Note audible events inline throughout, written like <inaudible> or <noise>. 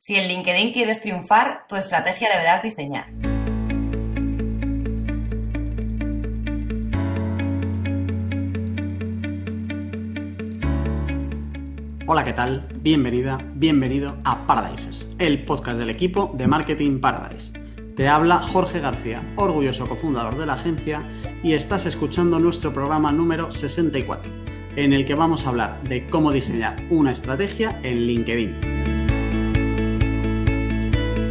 Si en LinkedIn quieres triunfar, tu estrategia deberás diseñar. Hola, ¿qué tal? Bienvenida, bienvenido a Paradises, el podcast del equipo de Marketing Paradise. Te habla Jorge García, orgulloso cofundador de la agencia, y estás escuchando nuestro programa número 64, en el que vamos a hablar de cómo diseñar una estrategia en LinkedIn.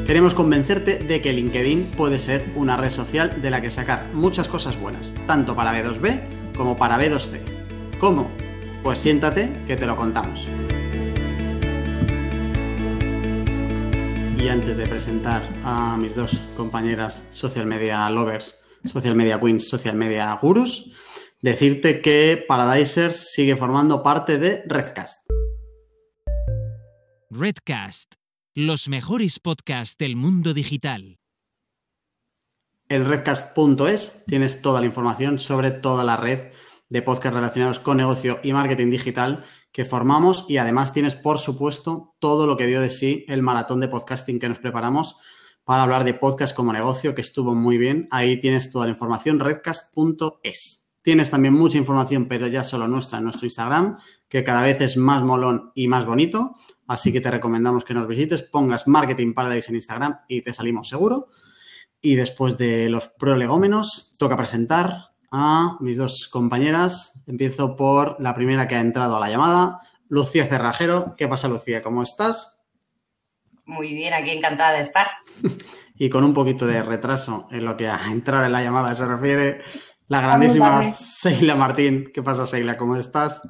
Queremos convencerte de que LinkedIn puede ser una red social de la que sacar muchas cosas buenas, tanto para B2B como para B2C. ¿Cómo? Pues siéntate que te lo contamos. Y antes de presentar a mis dos compañeras social media lovers, social media queens, social media gurus, decirte que Paradisers sigue formando parte de Redcast. Redcast los mejores podcasts del mundo digital. En redcast.es tienes toda la información sobre toda la red de podcasts relacionados con negocio y marketing digital que formamos y además tienes, por supuesto, todo lo que dio de sí el maratón de podcasting que nos preparamos para hablar de podcast como negocio, que estuvo muy bien. Ahí tienes toda la información, redcast.es. Tienes también mucha información, pero ya solo nuestra en nuestro Instagram, que cada vez es más molón y más bonito. Así que te recomendamos que nos visites, pongas Marketing Paradise en Instagram y te salimos seguro. Y después de los prolegómenos, toca presentar a mis dos compañeras. Empiezo por la primera que ha entrado a la llamada, Lucía Cerrajero. ¿Qué pasa, Lucía? ¿Cómo estás? Muy bien, aquí encantada de estar. y con un poquito de retraso en lo que a entrar en la llamada se refiere, la grandísima Seila Martín. ¿Qué pasa, Seila? ¿Cómo estás?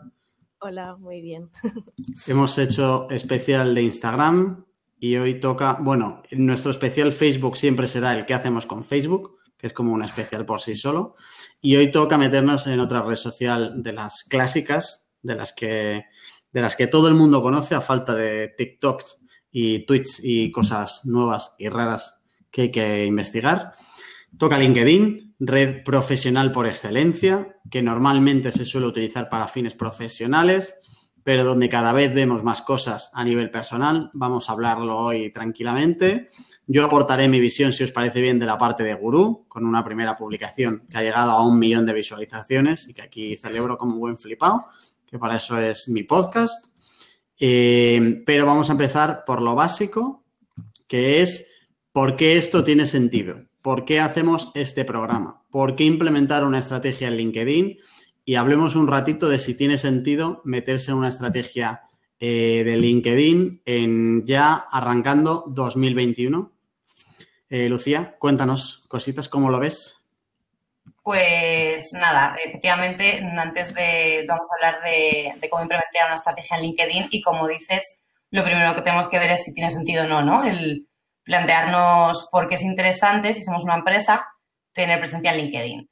Hola, muy bien. <laughs> Hemos hecho especial de Instagram y hoy toca, bueno, nuestro especial Facebook siempre será el que hacemos con Facebook, que es como un especial por sí solo. Y hoy toca meternos en otra red social de las clásicas, de las que, de las que todo el mundo conoce a falta de TikTok y Twitch y cosas nuevas y raras que hay que investigar. Toca LinkedIn, red profesional por excelencia, que normalmente se suele utilizar para fines profesionales, pero donde cada vez vemos más cosas a nivel personal. Vamos a hablarlo hoy tranquilamente. Yo aportaré mi visión, si os parece bien, de la parte de Gurú, con una primera publicación que ha llegado a un millón de visualizaciones y que aquí celebro como un buen flipado, que para eso es mi podcast. Eh, pero vamos a empezar por lo básico, que es por qué esto tiene sentido. ¿Por qué hacemos este programa? ¿Por qué implementar una estrategia en LinkedIn? Y hablemos un ratito de si tiene sentido meterse en una estrategia eh, de LinkedIn en ya arrancando 2021. Eh, Lucía, cuéntanos cositas, ¿cómo lo ves? Pues nada, efectivamente, antes de, vamos a hablar de, cómo implementar una estrategia en LinkedIn y como dices, lo primero que tenemos que ver es si tiene sentido o no, ¿no? Plantearnos por qué es interesante, si somos una empresa, tener presencia en LinkedIn.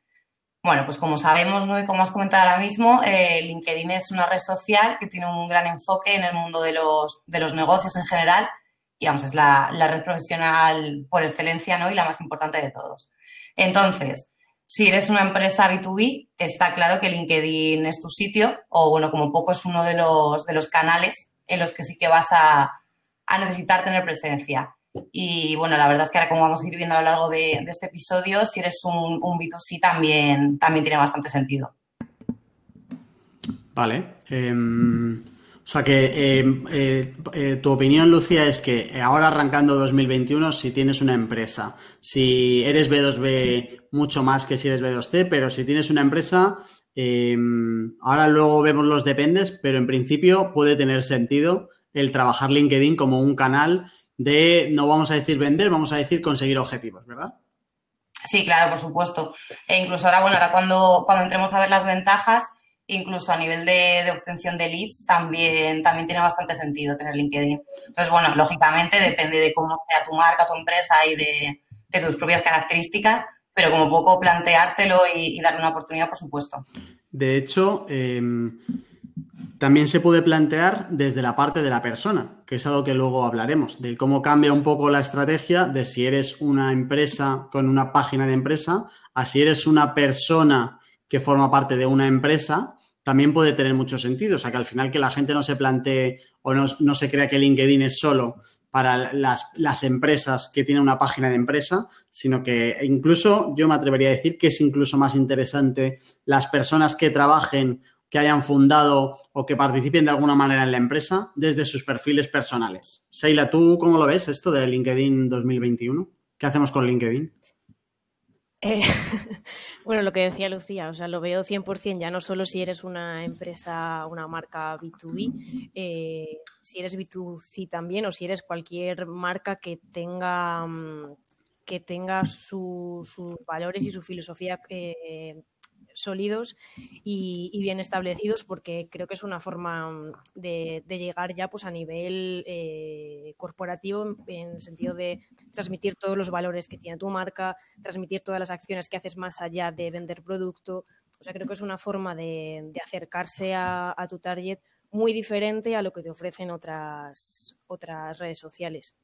Bueno, pues como sabemos ¿no? y como has comentado ahora mismo, eh, LinkedIn es una red social que tiene un gran enfoque en el mundo de los, de los negocios en general y vamos, es la, la, red profesional por excelencia ¿no? y la más importante de todos. Entonces, si eres una empresa B2B, está claro que LinkedIn es tu sitio o, bueno, como poco es uno de los, de los canales en los que sí que vas a, a necesitar tener presencia. Y bueno, la verdad es que ahora como vamos a ir viendo a lo largo de, este episodio, si eres un, un, B2C también, también tiene bastante sentido. Vale. Em, o sea que em, eh, eh, tu opinión, Lucía, es que ahora arrancando 2021, si tienes una empresa, si eres B2B mucho más que si eres B2C, pero si tienes una empresa, em, ahora luego vemos los dependes, pero en principio puede tener sentido el trabajar LinkedIn como un canal de, no vamos a decir vender, vamos a decir conseguir objetivos, ¿verdad? Sí, claro, por supuesto. E incluso ahora, bueno, ahora cuando, cuando entremos a ver las ventajas, incluso a nivel de, obtención de leads, también, también tiene bastante sentido tener LinkedIn. Entonces, bueno, lógicamente depende de cómo sea tu marca, tu empresa y de, tus propias características, pero como poco planteártelo y, darle una oportunidad, por supuesto. De hecho, em, también se puede plantear desde la parte de la persona, que es algo que luego hablaremos, de cómo cambia un poco la estrategia de si eres una empresa con una página de empresa a si eres una persona que forma parte de una empresa, también puede tener mucho sentido. O sea, que al final que la gente no se plantee o no, no se crea que LinkedIn es solo para las, las, empresas que tienen una página de empresa, sino que incluso yo me atrevería a decir que es incluso más interesante las personas que trabajen, que hayan fundado o que participen de alguna manera en la empresa desde sus perfiles personales. Seila, ¿tú cómo lo ves esto de LinkedIn 2021? ¿Qué hacemos con LinkedIn? Eh, <laughs> bueno, lo que decía Lucía, o sea, lo veo 100%, ya no solo si eres una empresa, una marca B2B, eh, si eres B2C también o si eres cualquier marca que tenga, mm, que tenga sus valores y su filosofía eh, sólidos y, bien establecidos porque creo que es una forma mm, de, llegar ya pues a nivel eh, corporativo en, el sentido de transmitir todos los valores que tiene tu marca, transmitir todas las acciones que haces más allá de vender producto. O sea, creo que es una forma de, acercarse a, tu target muy diferente a lo que te ofrecen otras, otras redes sociales.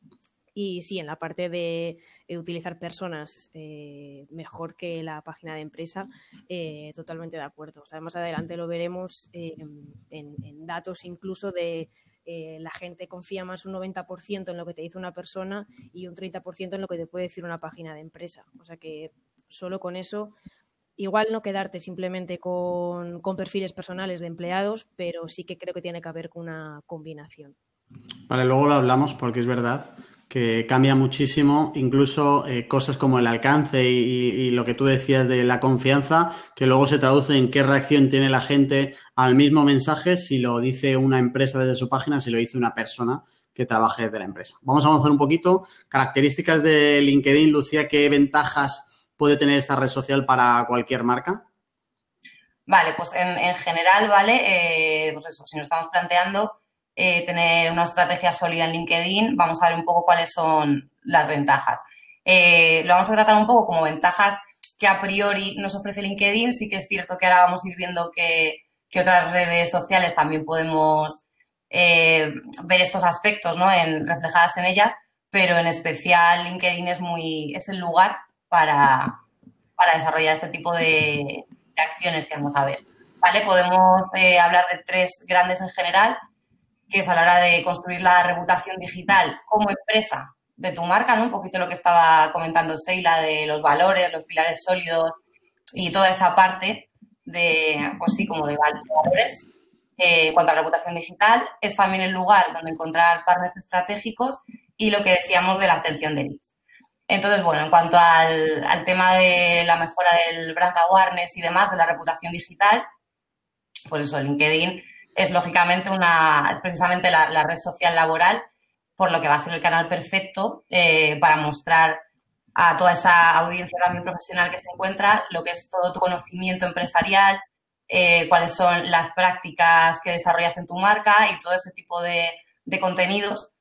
Y sí, en la parte de, utilizar personas eh, mejor que la página de empresa, eh, totalmente de acuerdo. O sea, más adelante lo veremos eh, en, datos incluso de la gente confía más un 90% en lo que te dice una persona y un 30% en lo que te puede decir una página de empresa. O sea que solo con eso, igual no quedarte simplemente con, con perfiles personales de empleados, pero sí que creo que tiene que haber una combinación. Vale, luego lo hablamos porque es verdad que cambia muchísimo, incluso eh, cosas como el alcance y, lo que tú decías de la confianza, que luego se traduce en qué reacción tiene la gente al mismo mensaje si lo dice una empresa desde su página, si lo dice una persona que trabaje desde la empresa. Vamos a avanzar un poquito. Características de LinkedIn, Lucía, ¿qué ventajas puede tener esta red social para cualquier marca? Vale, pues en, general, ¿vale? Eh, pues eso, si nos estamos planteando eh, tener una estrategia sólida en LinkedIn, vamos a ver un poco cuáles son las ventajas. Eh, lo vamos a tratar un poco como ventajas que a priori nos ofrece LinkedIn. Sí que es cierto que ahora vamos a ir viendo que, otras redes sociales también podemos eh, ver estos aspectos ¿no? en, reflejadas en ellas, pero en especial LinkedIn es, muy, es el lugar para, desarrollar este tipo de, acciones que vamos a ver. ¿Vale? Podemos hablar de tres grandes en general que es a la hora de construir la reputación digital como empresa de tu marca, ¿no? Un poquito lo que estaba comentando Seila de los valores, los pilares sólidos y toda esa parte de, pues sí, como de valores. Eh, cuanto a reputación digital, es también el lugar donde encontrar partners estratégicos y lo que decíamos de la obtención de leads. Entonces, bueno, en cuanto al, al tema de la mejora del brand awareness y demás, de la reputación digital, pues eso, LinkedIn es lógicamente una, es precisamente la, red social laboral, por lo que va a ser el canal perfecto eh, para mostrar a toda esa audiencia también profesional que se encuentra lo que es todo tu conocimiento empresarial, eh, cuáles son las prácticas que desarrollas en tu marca y todo ese tipo de, contenidos,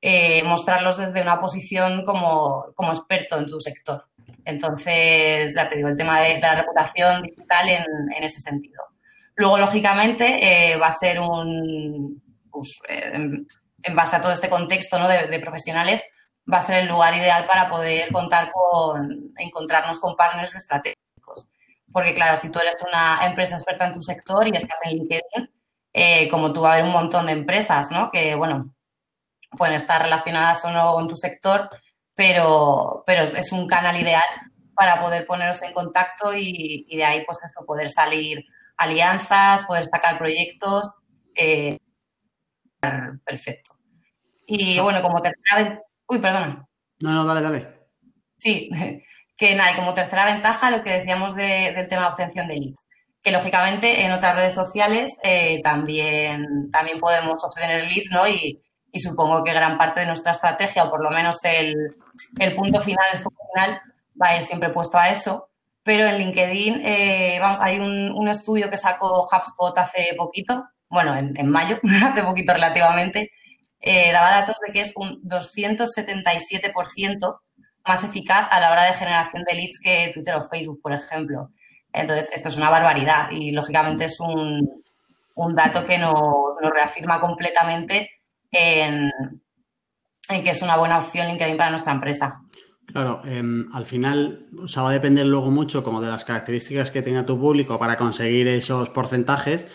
eh, mostrarlos desde una posición como, experto en tu sector. Entonces, ya te digo, el tema de, la reputación digital en ese sentido. Luego, lógicamente, eh, va a ser un, pues, eh, en, base a todo este contexto ¿no? de, profesionales, va a ser el lugar ideal para poder contar con, encontrarnos con partners estratégicos. Porque, claro, si tú eres una empresa experta en tu sector y estás en LinkedIn, eh, como tú va a haber un montón de empresas, ¿no? Que, bueno, pueden estar relacionadas o no con tu sector, pero, pero es un canal ideal para poder poneros en contacto y, y de ahí, pues, eso, poder salir alianzas, poder sacar proyectos. Eh, perfecto. Y bueno, como tercera Uy, perdona. No, no, dale, dale. Sí, <laughs> que nada, y como tercera ventaja, lo que decíamos del tema de obtención de leads. Que lógicamente en otras redes sociales eh, también, también podemos obtener leads, ¿no? Y, supongo que gran parte de nuestra estrategia, o por lo menos el, punto final, el foco final, va a ir siempre puesto a eso. Pero en LinkedIn, eh, vamos, hay un, estudio que sacó HubSpot hace poquito, bueno, en, mayo, <laughs> hace poquito relativamente, eh, daba datos de que es un 277% más eficaz a la hora de generación de leads que Twitter o Facebook, por ejemplo. Entonces, esto es una barbaridad y, lógicamente, es un, dato que nos, reafirma completamente en, en, que es una buena opción LinkedIn para nuestra empresa. Claro, em, al final, o sea, va a depender luego mucho como de las características que tenga tu público para conseguir esos porcentajes,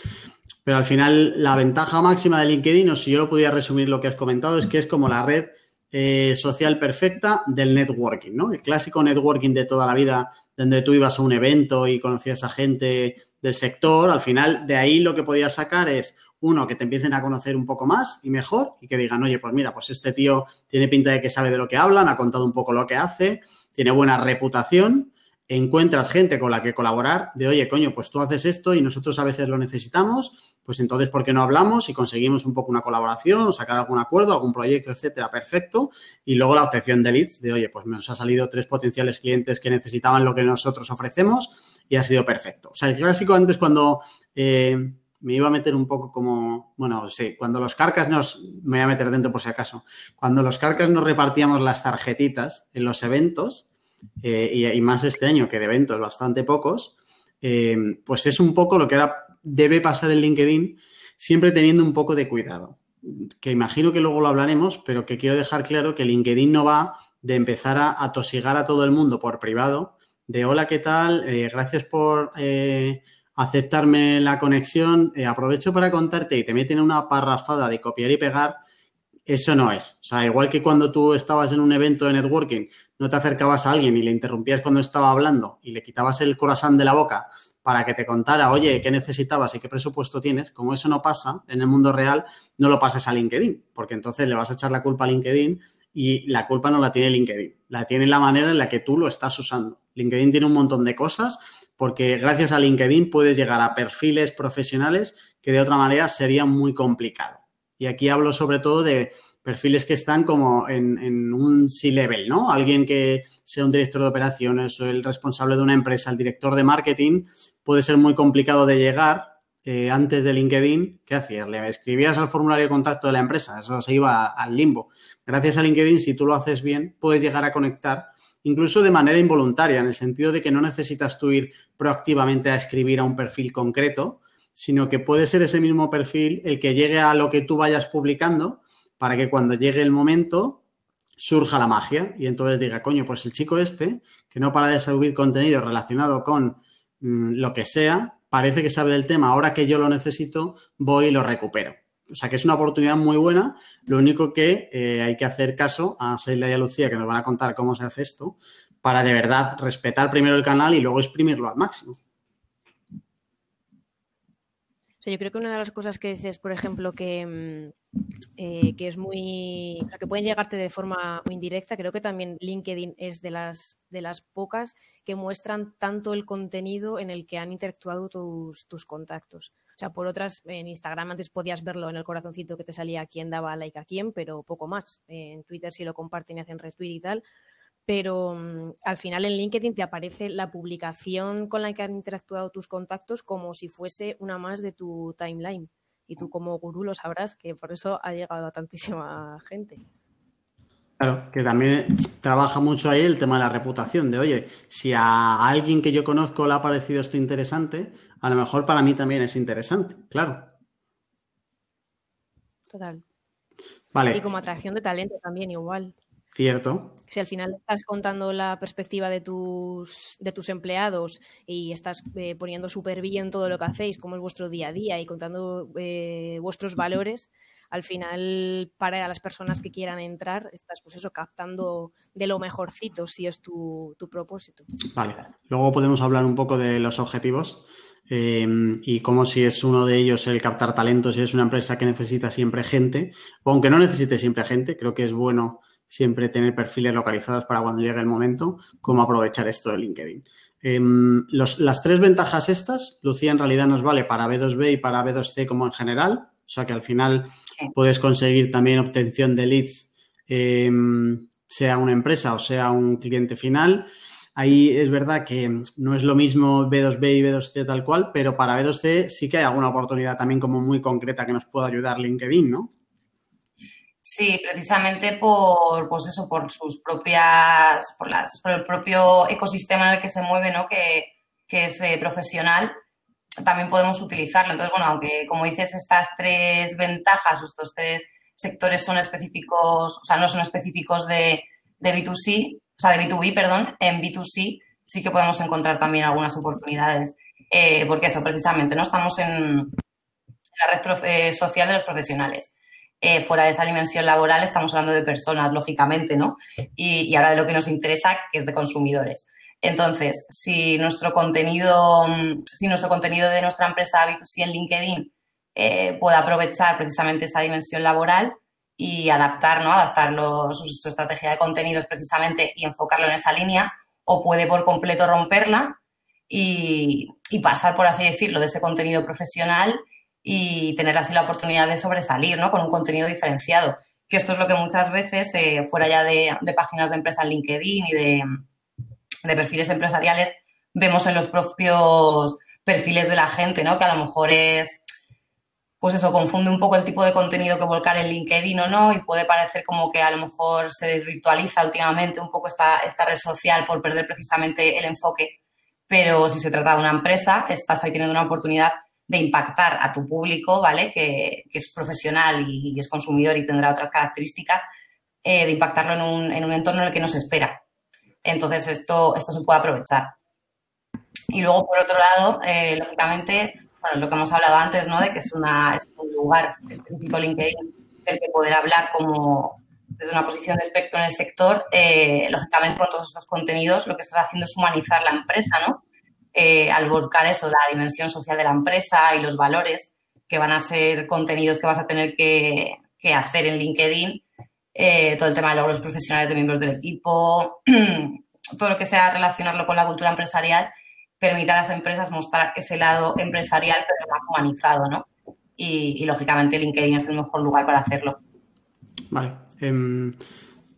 pero al final la ventaja máxima de LinkedIn, o si yo lo pudiera resumir lo que has comentado, es que es como la red eh, social perfecta del networking, ¿no? El clásico networking de toda la vida, donde tú ibas a un evento y conocías a gente del sector, al final de ahí lo que podías sacar es uno, que te empiecen a conocer un poco más y mejor y que digan, oye, pues mira, pues este tío tiene pinta de que sabe de lo que habla, me ha contado un poco lo que hace, tiene buena reputación, encuentras gente con la que colaborar, de, oye, coño, pues tú haces esto y nosotros a veces lo necesitamos, pues entonces, ¿por qué no hablamos y conseguimos un poco una colaboración, sacar algún acuerdo, algún proyecto, etcétera? Perfecto. Y luego la obtención de leads, de, oye, pues nos ha salido tres potenciales clientes que necesitaban lo que nosotros ofrecemos y ha sido perfecto. O sea, el clásico antes cuando... Eh, me iba a meter un poco como, bueno, sí, cuando los carcas nos, me voy a meter dentro por si acaso, cuando los carcas nos repartíamos las tarjetitas en los eventos, eh, y, más este año que de eventos bastante pocos, eh, pues es un poco lo que ahora debe pasar en LinkedIn, siempre teniendo un poco de cuidado. Que imagino que luego lo hablaremos, pero que quiero dejar claro que LinkedIn no va de empezar a, atosigar a todo el mundo por privado, de hola, ¿qué tal? Eh, gracias por aceptarme la conexión, eh, aprovecho para contarte y te meten una parrafada de copiar y pegar, eso no es. O sea, igual que cuando tú estabas en un evento de networking, no te acercabas a alguien y le interrumpías cuando estaba hablando y le quitabas el corazón de la boca para que te contara, oye, ¿qué necesitabas y qué presupuesto tienes? Como eso no pasa en el mundo real, no lo pases a LinkedIn, porque entonces le vas a echar la culpa a LinkedIn y la culpa no la tiene LinkedIn, la tiene la manera en la que tú lo estás usando. LinkedIn tiene un montón de cosas porque gracias a LinkedIn puedes llegar a perfiles profesionales que de otra manera sería muy complicado. Y aquí hablo sobre todo de perfiles que están como en, un C-level, ¿no? Alguien que sea un director de operaciones o el responsable de una empresa, el director de marketing, puede ser muy complicado de llegar eh, antes de LinkedIn. ¿Qué hacías? Le escribías al formulario de contacto de la empresa, eso se iba al limbo. Gracias a LinkedIn, si tú lo haces bien, puedes llegar a conectar incluso de manera involuntaria, en el sentido de que no necesitas tú ir proactivamente a escribir a un perfil concreto, sino que puede ser ese mismo perfil el que llegue a lo que tú vayas publicando para que cuando llegue el momento surja la magia y entonces diga, coño, pues el chico este, que no para de subir contenido relacionado con mm, lo que sea, parece que sabe del tema, ahora que yo lo necesito, voy y lo recupero. O sea que es una oportunidad muy buena. Lo único que eh, hay que hacer caso a Seila y a Lucía, que nos van a contar cómo se hace esto, para de verdad respetar primero el canal y luego exprimirlo al máximo. Yo creo que una de las cosas que dices, por ejemplo, que, mm, eh, que es muy. Que pueden llegarte de forma indirecta, creo que también LinkedIn es de las, de las pocas que muestran tanto el contenido en el que han interactuado tus, tus contactos. O sea, por otras, en Instagram antes podías verlo en el corazoncito que te salía quién daba like a quién, pero poco más. En Twitter sí lo comparten y hacen retweet y tal pero mm, al final en LinkedIn te aparece la publicación con la que han interactuado tus contactos como si fuese una más de tu timeline. Y tú como gurú lo sabrás que por eso ha llegado a tantísima gente. Claro, que también trabaja mucho ahí el tema de la reputación, de oye, si a alguien que yo conozco le ha parecido esto interesante, a lo mejor para mí también es interesante, claro. Total. Vale. Y como atracción de talento también igual. Cierto. Si al final estás contando la perspectiva de tus, de tus empleados y estás eh, poniendo súper bien todo lo que hacéis, cómo es vuestro día a día y contando eh, vuestros valores, al final para las personas que quieran entrar estás pues eso, captando de lo mejorcito si es tu, tu propósito. Vale, luego podemos hablar un poco de los objetivos. Em, y cómo si es uno de ellos el captar talentos, si es una empresa que necesita siempre gente, o aunque no necesite siempre gente, creo que es bueno siempre tener perfiles localizados para cuando llegue el momento, cómo aprovechar esto de LinkedIn. Em, las tres ventajas estas, Lucía, en realidad nos vale para B2B y para B2C como en general, o sea que al final puedes conseguir también obtención de leads, em, sea una empresa o sea un cliente final. Ahí es verdad que no es lo mismo B2B y B2C tal cual, pero para B2C sí que hay alguna oportunidad también como muy concreta que nos pueda ayudar LinkedIn, ¿no? Sí, precisamente por, pues eso, por sus propias, por, las, por el propio ecosistema en el que se mueve, ¿no? Que, es eh, profesional, también podemos utilizarlo. Entonces, bueno, aunque como dices, estas tres ventajas, estos tres sectores son específicos, o sea, no son específicos de, de B2C, o sea, de B2B, perdón, en B2C sí que podemos encontrar también algunas oportunidades. Eh, porque eso, precisamente, ¿no? Estamos en la red eh, social de los profesionales. Eh, fuera de esa dimensión laboral estamos hablando de personas, lógicamente, ¿no? Y, ahora de lo que nos interesa, que es de consumidores. Entonces, si nuestro contenido, si nuestro contenido de nuestra empresa B2C en LinkedIn puede aprovechar precisamente esa dimensión laboral y adaptar, ¿no? Adaptar su estrategia de contenidos precisamente y enfocarlo en esa línea, o puede por completo romperla y, pasar, por así decirlo, de ese contenido profesional y tener así la oportunidad de sobresalir, ¿no? Con un contenido diferenciado. Que esto es lo que muchas veces, eh, fuera ya de, páginas de empresa en LinkedIn y de, perfiles empresariales, vemos en los propios perfiles de la gente, ¿no? Que a lo mejor es pues eso, confunde un poco el tipo de contenido que volcar en LinkedIn o no y puede parecer como que a lo mejor se desvirtualiza últimamente un poco esta, esta red social por perder precisamente el enfoque. Pero si se trata de una empresa, estás ahí teniendo una oportunidad de impactar a tu público, ¿vale? Que, es profesional y, es consumidor y tendrá otras características, eh, de impactarlo en un, en un, entorno en el que no se espera. Entonces, esto, esto se puede aprovechar. Y luego, por otro lado, eh, lógicamente, bueno, lo que hemos hablado antes, ¿no? De que es, una, un lugar específico LinkedIn del que poder hablar como desde una posición de espectro en el sector, eh, lógicamente con todos estos contenidos lo que estás haciendo es humanizar la empresa, ¿no? Eh, al volcar eso, la dimensión social de la empresa y los valores que van a ser contenidos que vas a tener que, hacer en LinkedIn, eh, todo el tema de logros profesionales de miembros del equipo, <clears throat> todo lo que sea relacionarlo con la cultura empresarial, permite a las empresas mostrar ese lado empresarial, pero más humanizado, ¿no? Y, lógicamente LinkedIn es el mejor lugar para hacerlo. Vale. Em,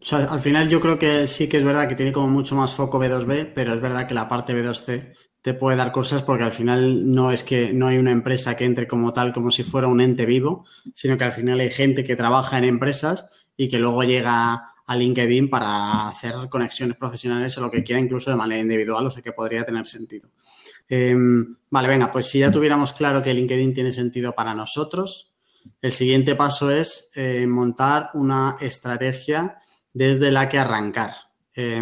o sea, al final yo creo que sí que es verdad que tiene como mucho más foco B2B, pero es verdad que la parte B2C te puede dar cosas porque al final no es que no hay una empresa que entre como tal, como si fuera un ente vivo, sino que al final hay gente que trabaja en empresas y que luego llega a LinkedIn para hacer conexiones profesionales o lo que quiera, incluso de manera individual, o sea que podría tener sentido. Em, vale, venga, pues si ya tuviéramos claro que LinkedIn tiene sentido para nosotros, el siguiente paso es eh, montar una estrategia desde la que arrancar. Eh,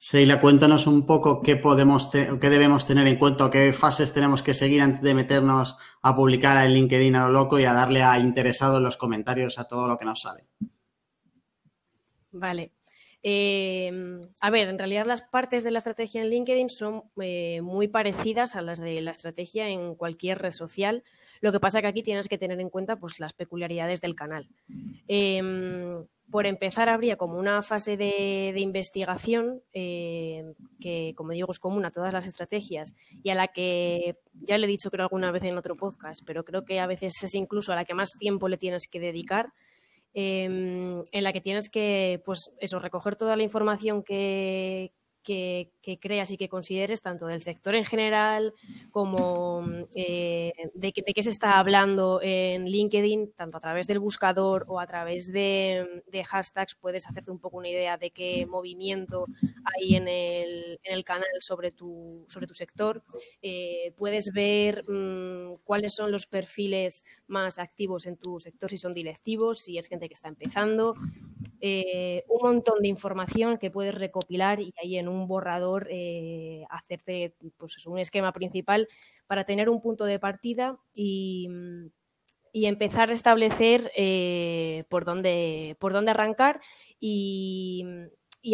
Seila, cuéntanos un poco qué podemos qué debemos tener en cuenta qué fases tenemos que seguir antes de meternos a publicar en LinkedIn a lo loco y a darle a interesados los comentarios a todo lo que nos sale. Vale. Em, a ver, en realidad las partes de la estrategia en LinkedIn son eh, muy parecidas a las de la estrategia en cualquier red social. Lo que pasa que aquí tienes que tener en cuenta pues, las peculiaridades del canal. Em, por empezar, habría como una fase de, investigación em, que, como digo, es común a todas las estrategias y a la que, ya le he dicho creo alguna vez en otro podcast, pero creo que a veces es incluso a la que más tiempo le tienes que dedicar Em, en la que tienes que, pues eso, recoger toda la información que, que, creas y que consideres, tanto del sector en general como eh, de, qué se está hablando en LinkedIn, tanto a través del buscador o a través de, hashtags, puedes hacerte un poco una idea de qué movimiento hay en el, en el canal sobre tu, sobre tu sector. Eh, puedes ver mm, cuáles son los perfiles más activos en tu sector, si son directivos, si es gente que está empezando. Eh, un montón de información que puedes recopilar y ahí en un borrador eh, hacerte pues, un esquema principal para tener un punto de partida y, empezar a establecer eh, por, dónde, por dónde arrancar y,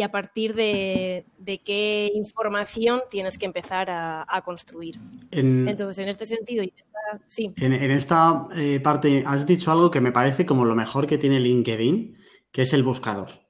a partir de, qué información tienes que empezar a, construir. Entonces, en este sentido, sí. En, esta eh, parte has dicho algo que me parece como lo mejor que tiene LinkedIn, que es el buscador.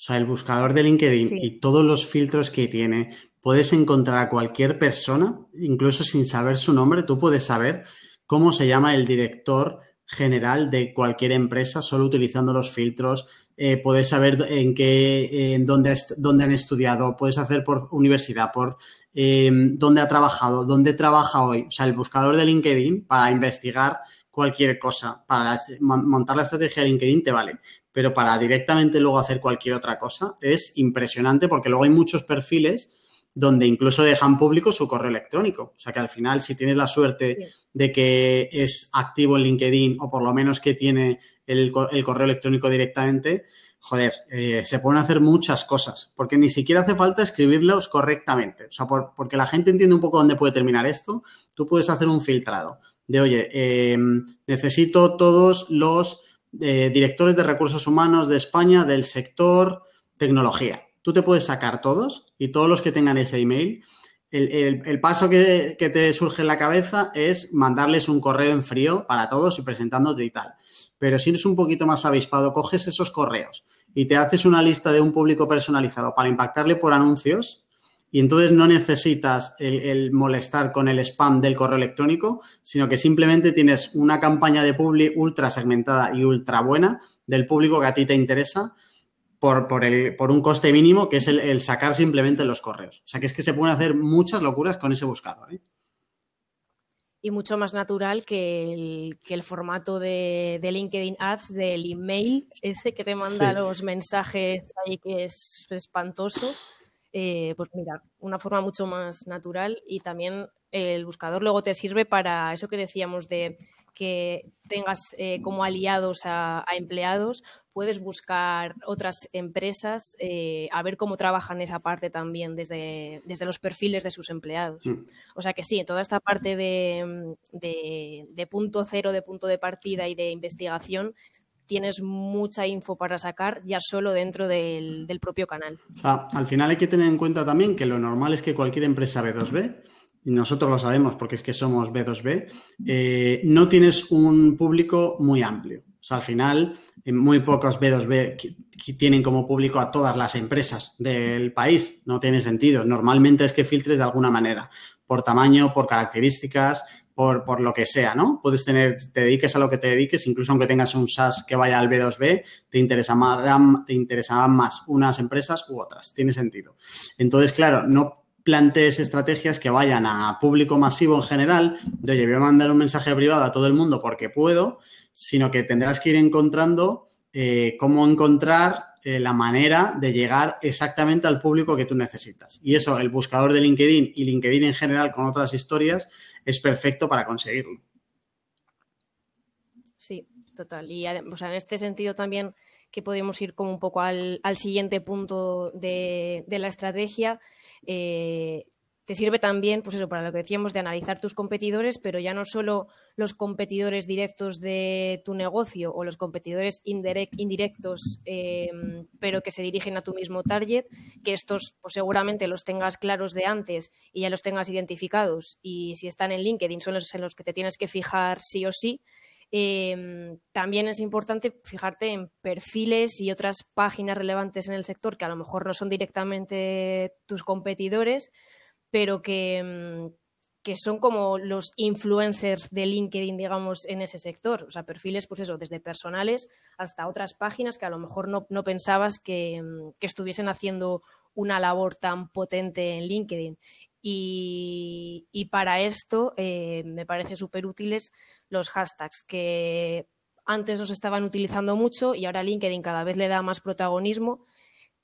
O sea, el buscador de LinkedIn y todos los filtros que tiene, puedes encontrar a cualquier persona, incluso sin saber su nombre, tú puedes saber cómo se llama el director general de cualquier empresa solo utilizando los filtros. Eh, puedes saber en qué, en dónde, dónde, han estudiado, puedes hacer por universidad, por em, dónde ha trabajado, dónde trabaja hoy. O sea, el buscador de LinkedIn para investigar cualquier cosa, para montar la estrategia de LinkedIn te vale pero para directamente luego hacer cualquier otra cosa es impresionante porque luego hay muchos perfiles donde incluso dejan público su correo electrónico. O sea que al final, si tienes la suerte de que es activo en LinkedIn o por lo menos que tiene el, correo electrónico directamente, joder, eh, se pueden hacer muchas cosas, porque ni siquiera hace falta escribirlos correctamente. O sea, porque la gente entiende un poco dónde puede terminar esto, tú puedes hacer un filtrado de, oye, em, necesito todos los directores de recursos humanos de España del sector tecnología. Tú te puedes sacar todos y todos los que tengan ese email. El, paso que, que, te surge en la cabeza es mandarles un correo en frío para todos y presentándote y tal. Pero si eres un poquito más avispado, coges esos correos y te haces una lista de un público personalizado para impactarle por anuncios y entonces no necesitas el, molestar con el spam del correo electrónico, sino que simplemente tienes una campaña de publi ultra segmentada y ultra buena del público que a ti te interesa por, por, el, por un coste mínimo, que es el, sacar simplemente los correos. O sea que es que se pueden hacer muchas locuras con ese buscador. ¿eh? y mucho más natural que el, que el formato de, de, LinkedIn Ads, del email, ese que te manda los mensajes ahí que es espantoso. Eh, pues mira, una forma mucho más natural y también el buscador luego te sirve para eso que decíamos de que tengas eh, como aliados a, empleados, puedes buscar otras empresas eh, a ver cómo trabajan esa parte también desde, desde los perfiles de sus empleados. Mm. O sea que sí, toda esta parte de, de, punto cero, de punto de partida y de investigación, tienes mucha info para sacar ya solo dentro del, propio canal. al final hay que tener en cuenta también que lo normal es que cualquier empresa B2B y nosotros lo sabemos porque es que somos B2B, eh, no tienes un público muy amplio. O sea, al final, muy pocos B2B tienen como público a todas las empresas del país. No tiene sentido. Normalmente es que filtres de alguna manera, por tamaño, por características, por, lo que sea, ¿no? Puedes tener, te dediques a lo que te dediques, incluso aunque tengas un SaaS que vaya al B2B, te, interesa más, te interesarán más unas empresas u otras. Tiene sentido. Entonces, claro, no plantees estrategias que vayan a público masivo en general, de oye, voy a mandar un mensaje privado a todo el mundo porque puedo, sino que tendrás que ir encontrando eh, cómo encontrar eh, la manera de llegar exactamente al público que tú necesitas. Y eso, el buscador de LinkedIn y LinkedIn en general con otras historias, es perfecto para conseguirlo. Sí, total. Y en este sentido también que podemos ir como un poco al, siguiente punto de, de la estrategia, eh, te sirve también, pues eso, para lo que decíamos, de analizar tus competidores, pero ya no solo los competidores directos de tu negocio o los competidores indirectos, em, pero que se dirigen a tu mismo target, que estos pues seguramente los tengas claros de antes y ya los tengas identificados. Y si están en LinkedIn, son los en los que te tienes que fijar sí o sí. Em, también es importante fijarte en perfiles y otras páginas relevantes en el sector que a lo mejor no son directamente tus competidores, pero que, em, que son como los influencers de LinkedIn, digamos, en ese sector. O sea, perfiles, pues eso, desde personales hasta otras páginas que a lo mejor no, pensabas que, em, que estuviesen haciendo una labor tan potente en LinkedIn. Y, para esto eh, me parece súper útiles los hashtags que antes nos estaban utilizando mucho y ahora LinkedIn cada vez le da más protagonismo.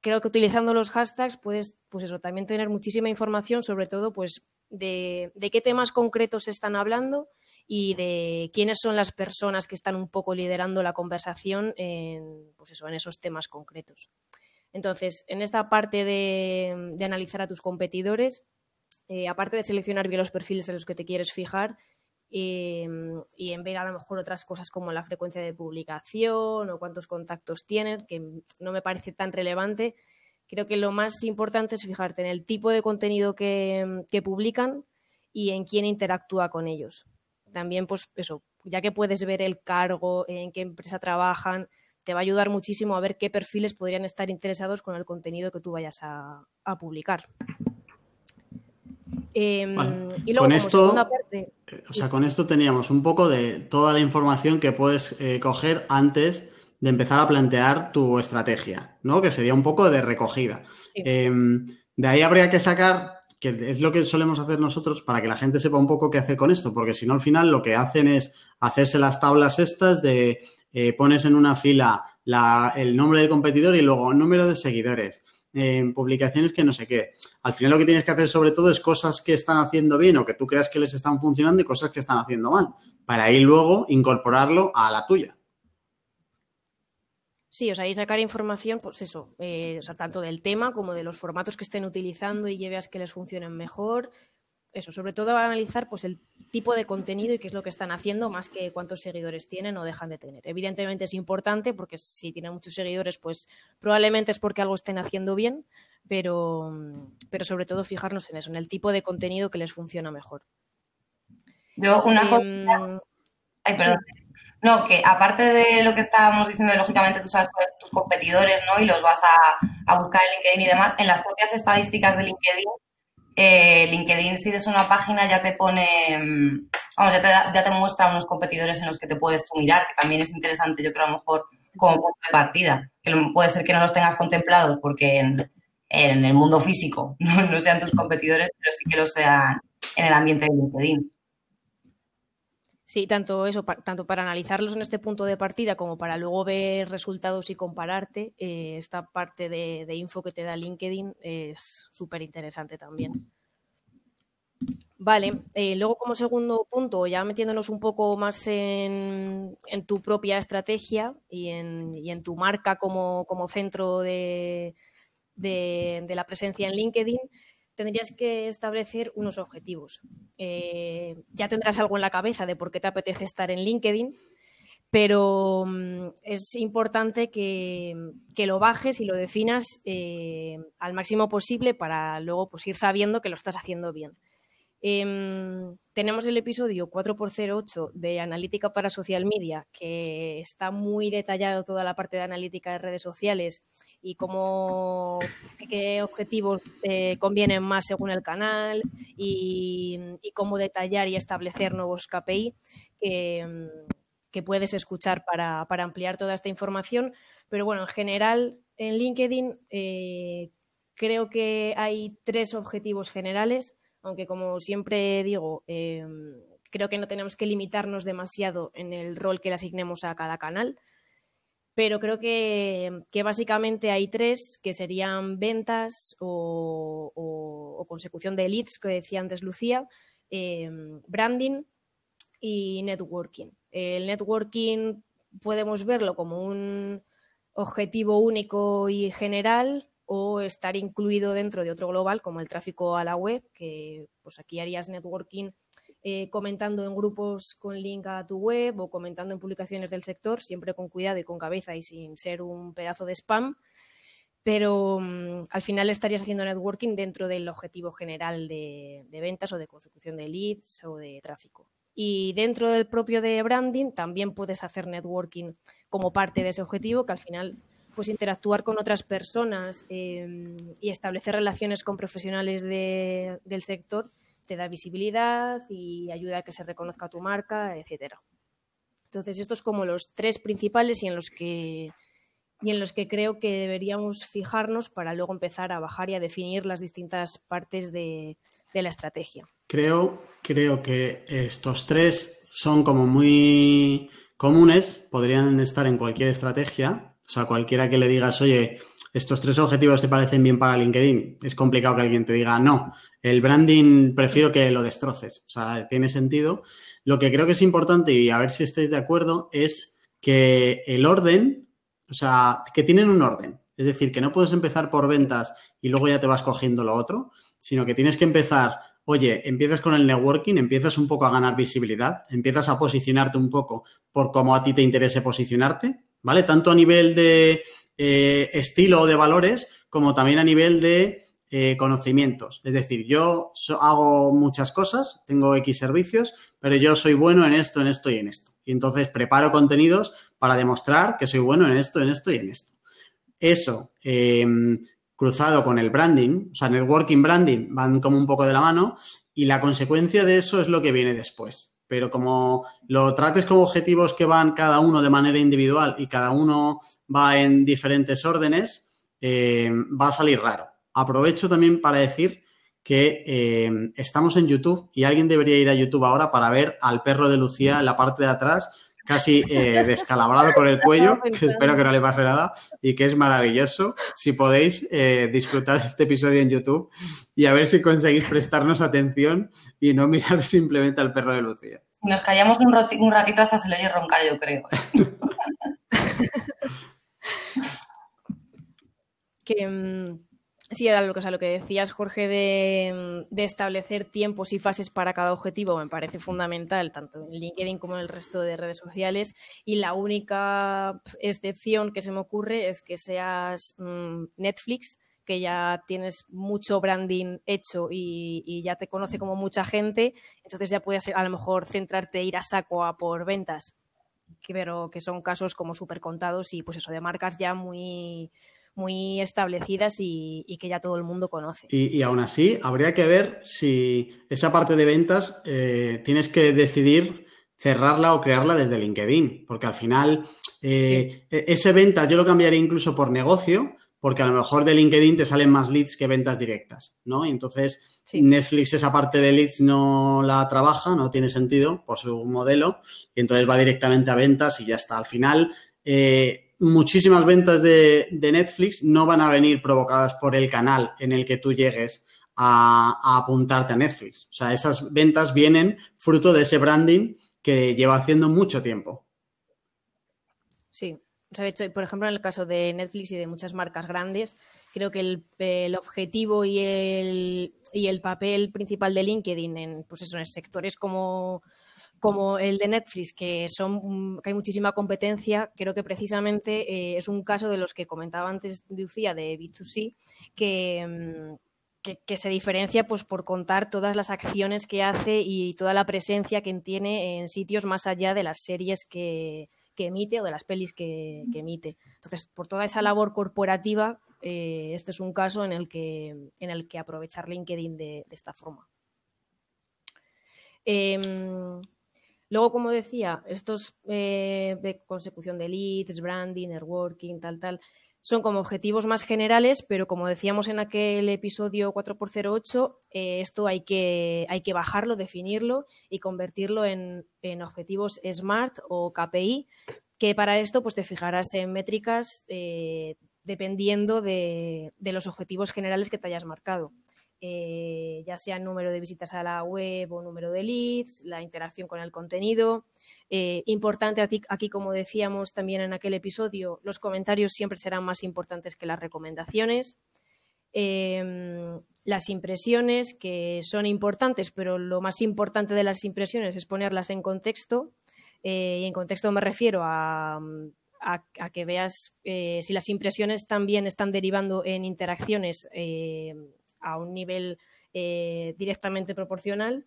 Creo que utilizando los hashtags puedes, pues eso, también tener muchísima información, sobre todo, pues, de, qué temas concretos se están hablando y de quiénes son las personas que están un poco liderando la conversación en, pues eso, en esos temas concretos. Entonces, en esta parte de analizar a tus competidores, eh, aparte de seleccionar bien los perfiles en los que te quieres fijar em, y en ver a lo mejor otras cosas como la frecuencia de publicación o cuántos contactos tienen, que no me parece tan relevante, creo que lo más importante es fijarte en el tipo de contenido que, que publican y en quién interactúa con ellos. También, pues eso, ya que puedes ver el cargo, en qué empresa trabajan, te va a ayudar muchísimo a ver qué perfiles podrían estar interesados con el contenido que tú vayas a, a publicar. Em, y luego, con esto, parte, eh, o sea, con esto teníamos un poco de toda la información que puedes eh, coger antes de empezar a plantear tu estrategia, ¿no? Que sería un poco de recogida. Em, de ahí habría que sacar, que es lo que solemos hacer nosotros para que la gente sepa un poco qué hacer con esto, porque si no al final lo que hacen es hacerse las tablas estas de eh, pones en una fila el nombre del competidor y luego número de seguidores en publicaciones que no sé qué. Al final lo que tienes que hacer sobre todo es cosas que están haciendo bien o que tú creas que les están funcionando y cosas que están haciendo mal, para ahí luego incorporarlo a la tuya. Sí, o sea, y sacar información, pues eso, eh, o sea, tanto del tema como de los formatos que estén utilizando y que veas que les funcionen mejor. Eso, sobre todo analizar pues el tipo de contenido y qué es lo que están haciendo, más que cuántos seguidores tienen o dejan de tener. Evidentemente es importante porque si tienen muchos seguidores, pues probablemente es porque algo estén haciendo bien, pero, pero sobre todo fijarnos en eso, en el tipo de contenido que les funciona mejor. Yo una cosa... Em, Ay, perdón. No, que aparte de lo que estábamos diciendo, lógicamente tú sabes cuáles son tus competidores, ¿no? Y los vas a, buscar en LinkedIn y demás. En las propias estadísticas de LinkedIn, eh, LinkedIn, si eres una página, ya te pone, mm, vamos, ya te, ya te muestra unos competidores en los que te puedes tú mirar, que también es interesante, yo creo, a lo mejor como punto de partida. Que puede ser que no los tengas contemplados porque en, el mundo físico <laughs> no, no sean tus competidores, pero sí que lo sean en el ambiente de LinkedIn. Sí, tanto eso, tanto para analizarlos en este punto de partida como para luego ver resultados y compararte, eh, esta parte de, info que te da LinkedIn es súper interesante también. Vale, eh, luego como segundo punto, ya metiéndonos un poco más en, tu propia estrategia y en, tu marca como, centro de, de, la presencia en LinkedIn, tendrías que establecer unos objetivos. Eh, ya tendrás algo en la cabeza de por qué te apetece estar en LinkedIn, pero mm, es importante que, lo bajes y lo definas eh, al máximo posible para luego pues, ir sabiendo que lo estás haciendo bien. Em, tenemos el episodio 4x08 de analítica para social media, que está muy detallado toda la parte de analítica de redes sociales y cómo, qué objetivos eh, convienen más según el canal y, cómo detallar y establecer nuevos KPI que, puedes escuchar para, ampliar toda esta información. Pero bueno, en general, en LinkedIn eh, creo que hay tres objetivos generales aunque como siempre digo, em, creo que no tenemos que limitarnos demasiado en el rol que le asignemos a cada canal, pero creo que, básicamente hay tres que serían ventas o, consecución de leads, que decía antes Lucía, em, branding y networking. El networking podemos verlo como un objetivo único y general o estar incluido dentro de otro global como el tráfico a la web, que pues aquí harías networking eh, comentando en grupos con link a tu web o comentando en publicaciones del sector, siempre con cuidado y con cabeza y sin ser un pedazo de spam. Pero mm, al final estarías haciendo networking dentro del objetivo general de, de ventas o de consecución de leads o de tráfico. Y dentro del propio de branding también puedes hacer networking como parte de ese objetivo, que al final pues interactuar con otras personas em, y establecer relaciones con profesionales del sector te da visibilidad y ayuda a que se reconozca tu marca, etcétera. Entonces, estos como los tres principales y en los que y en los que creo que deberíamos fijarnos para luego empezar a bajar y a definir las distintas partes de, de la estrategia. Creo, creo que estos tres son como muy comunes, podrían estar en cualquier estrategia, o sea, cualquiera que le digas, oye, estos tres objetivos te parecen bien para LinkedIn, es complicado que alguien te diga, no, el branding prefiero que lo destroces. O sea, tiene sentido. Lo que creo que es importante, y a ver si estáis de acuerdo, es que el orden, o sea, que tienen un orden. Es decir, que no puedes empezar por ventas y luego ya te vas cogiendo lo otro, sino que tienes que empezar, oye, empiezas con el networking, empiezas un poco a ganar visibilidad, empiezas a posicionarte un poco por cómo a ti te interese posicionarte, ¿vale? Tanto a nivel de eh, estilo o de valores, como también a nivel de eh, conocimientos. Es decir, yo hago muchas cosas, tengo X servicios, pero yo soy bueno en esto, en esto y en esto. Y entonces preparo contenidos para demostrar que soy bueno en esto, en esto y en esto. Eso, em, cruzado con el branding, o sea, networking branding, van como un poco de la mano y la consecuencia de eso es lo que viene después pero como lo trates como objetivos que van cada uno de manera individual y cada uno va en diferentes órdenes, eh, va a salir raro. Aprovecho también para decir que eh, estamos en YouTube y alguien debería ir a YouTube ahora para ver al perro de Lucía en la parte de atrás, casi eh, descalabrado con el cuello, <laughs> que espero que no le pase nada y que es maravilloso. Si podéis disfrutar de este episodio en YouTube y a ver si conseguís prestarnos atención y no mirar <laughs> simplemente al perro de Lucía. Nos callamos un, ratito hasta se le oye roncar, yo creo. <laughs> que mm, sí, era lo que, lo que decías, Jorge, de, establecer tiempos y fases para cada objetivo, me parece fundamental, tanto en LinkedIn como en el resto de redes sociales. Y la única excepción que se me ocurre es que seas mm, Netflix que ya tienes mucho branding hecho y, ya te conoce como mucha gente, entonces ya puedes a lo mejor centrarte, ir a saco a por ventas, pero que son casos como súper contados y pues eso, de marcas ya muy, muy establecidas y, que ya todo el mundo conoce. Y, aún así, habría que ver si esa parte de ventas eh, tienes que decidir cerrarla o crearla desde LinkedIn, porque al final eh, e-, ese venta yo lo cambiaría incluso por negocio, porque a lo mejor de LinkedIn te salen más leads que ventas directas, ¿no? Y entonces Netflix esa parte de leads no la trabaja, no tiene sentido por su modelo, y entonces va directamente a ventas y ya está. Al final, eh, muchísimas ventas de, Netflix no van a venir provocadas por el canal en el que tú llegues a, apuntarte a Netflix. O sea, esas ventas vienen fruto de ese branding que lleva haciendo mucho tiempo. Sí, o sea, de hecho, por ejemplo, en el caso de Netflix y de muchas marcas grandes, creo que el, objetivo y el, y el, papel principal de LinkedIn en, pues eso, en sectores como, como el de Netflix, que, son, que hay muchísima competencia, creo que precisamente eh, es un caso de los que comentaba antes Lucía de B2C, que, mm, que, se diferencia pues, por contar todas las acciones que hace y toda la presencia que tiene en sitios más allá de las series que que emite o de las pelis que, emite. Entonces, por toda esa labor corporativa, eh, este es un caso en el que, en el que aprovechar LinkedIn de, esta forma. Em, luego, como decía, estos eh, de consecución de leads, branding, networking, tal, tal, son como objetivos más generales, pero como decíamos en aquel episodio 4x08, eh, esto hay que, hay que bajarlo, definirlo y convertirlo en, objetivos SMART o KPI, que para esto pues, te fijarás en métricas eh, dependiendo de, de, los objetivos generales que te hayas marcado. Eh, ya sea número de visitas a la web o número de leads, la interacción con el contenido. Eh, importante aquí, como decíamos también en aquel episodio, los comentarios siempre serán más importantes que las recomendaciones. Em, las impresiones, que son importantes, pero lo más importante de las impresiones es ponerlas en contexto. Eh, y en contexto me refiero a que veas si las impresiones también están derivando en interacciones a un nivel eh, directamente proporcional.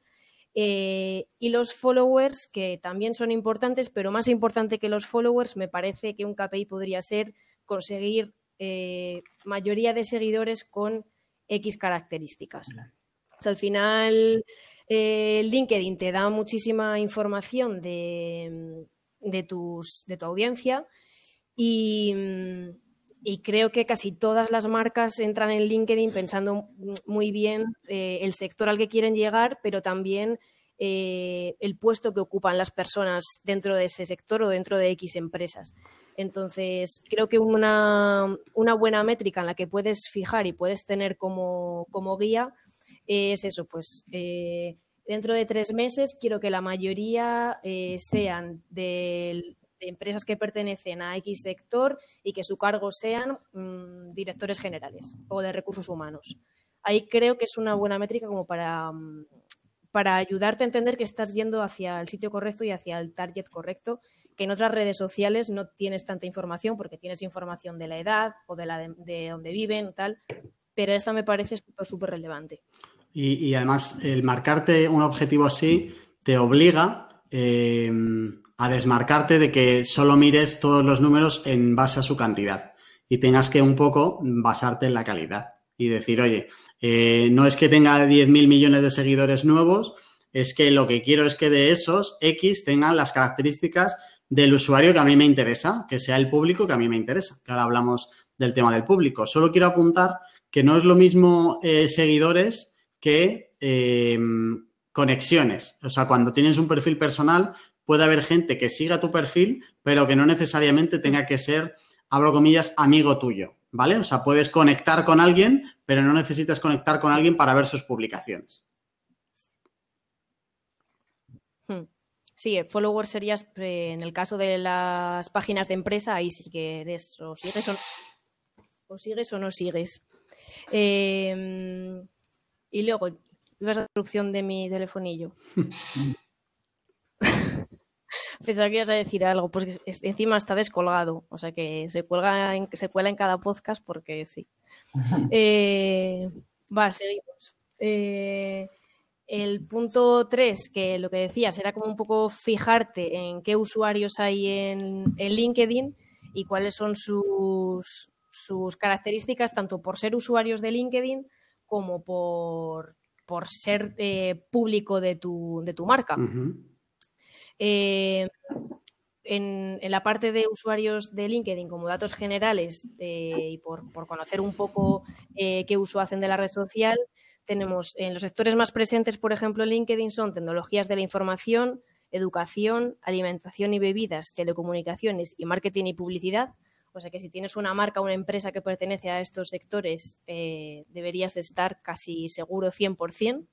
Eh, y los followers, que también son importantes, pero más importante que los followers, me parece que un KPI podría ser conseguir eh, mayoría de seguidores con X características. al final, LinkedIn te da muchísima información de, de, tus, de tu audiencia y y creo que casi todas las marcas entran en LinkedIn pensando muy bien eh, el sector al que quieren llegar, pero también eh, el puesto que ocupan las personas dentro de ese sector o dentro de X empresas. Entonces, creo que una, buena métrica en la que puedes fijar y puedes tener como, como guía es eso, pues eh, dentro de tres meses quiero que la mayoría sean del de empresas que pertenecen a X sector y que su cargo sean mm, directores generales o de recursos humanos. Ahí creo que es una buena métrica como para, mm, para ayudarte a entender que estás yendo hacia el sitio correcto y hacia el target correcto, que en otras redes sociales no tienes tanta información porque tienes información de la edad o de, la de, donde viven, tal, pero esta me parece súper, relevante. Y, además, el marcarte un objetivo así te obliga eh, a desmarcarte de que solo mires todos los números en base a su cantidad y tengas que un poco basarte en la calidad y decir, oye, eh, no es que tenga 10.000 millones de seguidores nuevos, es que lo que quiero es que de esos X tengan las características del usuario que a mí me interesa, que sea el público que a mí me interesa, que ahora hablamos del tema del público. Solo quiero apuntar que no es lo mismo eh, seguidores que conexiones. O sea, cuando tienes un perfil personal, puede haber gente que siga tu perfil, pero que no necesariamente tenga que ser, abro comillas, amigo tuyo, ¿vale? O sea, puedes conectar con alguien, pero no necesitas conectar con alguien para ver sus publicaciones. Hmm. Sí, follower serías, eh, en el caso de las páginas de empresa, ahí sí que eres, o si eres, o sigues o no sigues. Em, y luego, la introducción de mi telefonillo. <laughs> Pensaba que ibas a decir algo, pues encima está descolgado, o sea que se, cuelga se cuela en cada podcast porque sí. <laughs> Eh, va, seguimos. Eh, el punto 3, que lo que decías era como un poco fijarte en qué usuarios hay en, LinkedIn y cuáles son sus, sus, características, tanto por ser usuarios de LinkedIn como por, por ser eh, público de tu, de tu marca. Eh, en, la parte de usuarios de LinkedIn como datos generales y por, por, conocer un poco eh, qué uso hacen de la red social, tenemos en los sectores más presentes, por ejemplo, en LinkedIn son tecnologías de la información, educación, alimentación y bebidas, telecomunicaciones y marketing y publicidad. O sea que si tienes una marca, una empresa que pertenece a estos sectores, eh, deberías estar casi seguro 100%.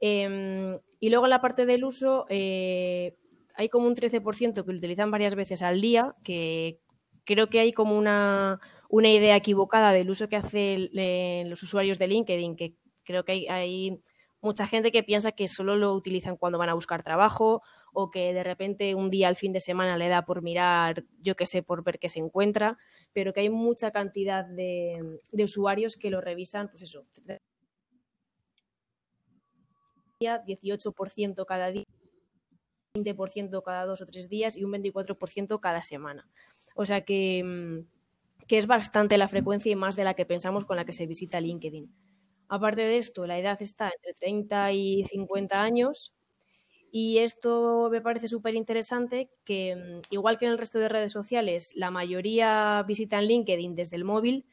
Em, y luego la parte del uso, eh, hay como un 13% que lo utilizan varias veces al día, que creo que hay como una, una idea equivocada del uso que hacen los usuarios de LinkedIn, que Creo que hay, mucha gente que piensa que solo lo utilizan cuando van a buscar trabajo o que de repente un día al fin de semana le da por mirar, yo qué sé, por ver qué se encuentra, pero que hay mucha cantidad de, usuarios que lo revisan, pues eso, 18% cada día, 20% cada dos o tres días y un 24% cada semana. O sea que, mm, que es bastante la frecuencia y más de la que pensamos con la que se visita LinkedIn. Aparte de esto, la edad está entre 30 y 50 años y esto me parece súper interesante que, mm, igual que en el resto de redes sociales, la mayoría visitan LinkedIn desde el móvil,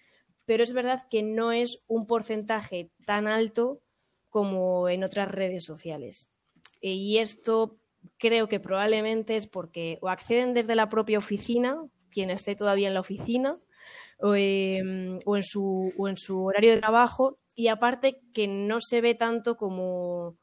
pero es verdad que no es un porcentaje tan alto como en otras redes sociales. Y esto creo que probablemente es porque o acceden desde la propia oficina, quien esté todavía en la oficina, o, em, o en su horario de trabajo, y aparte que no se ve tanto como,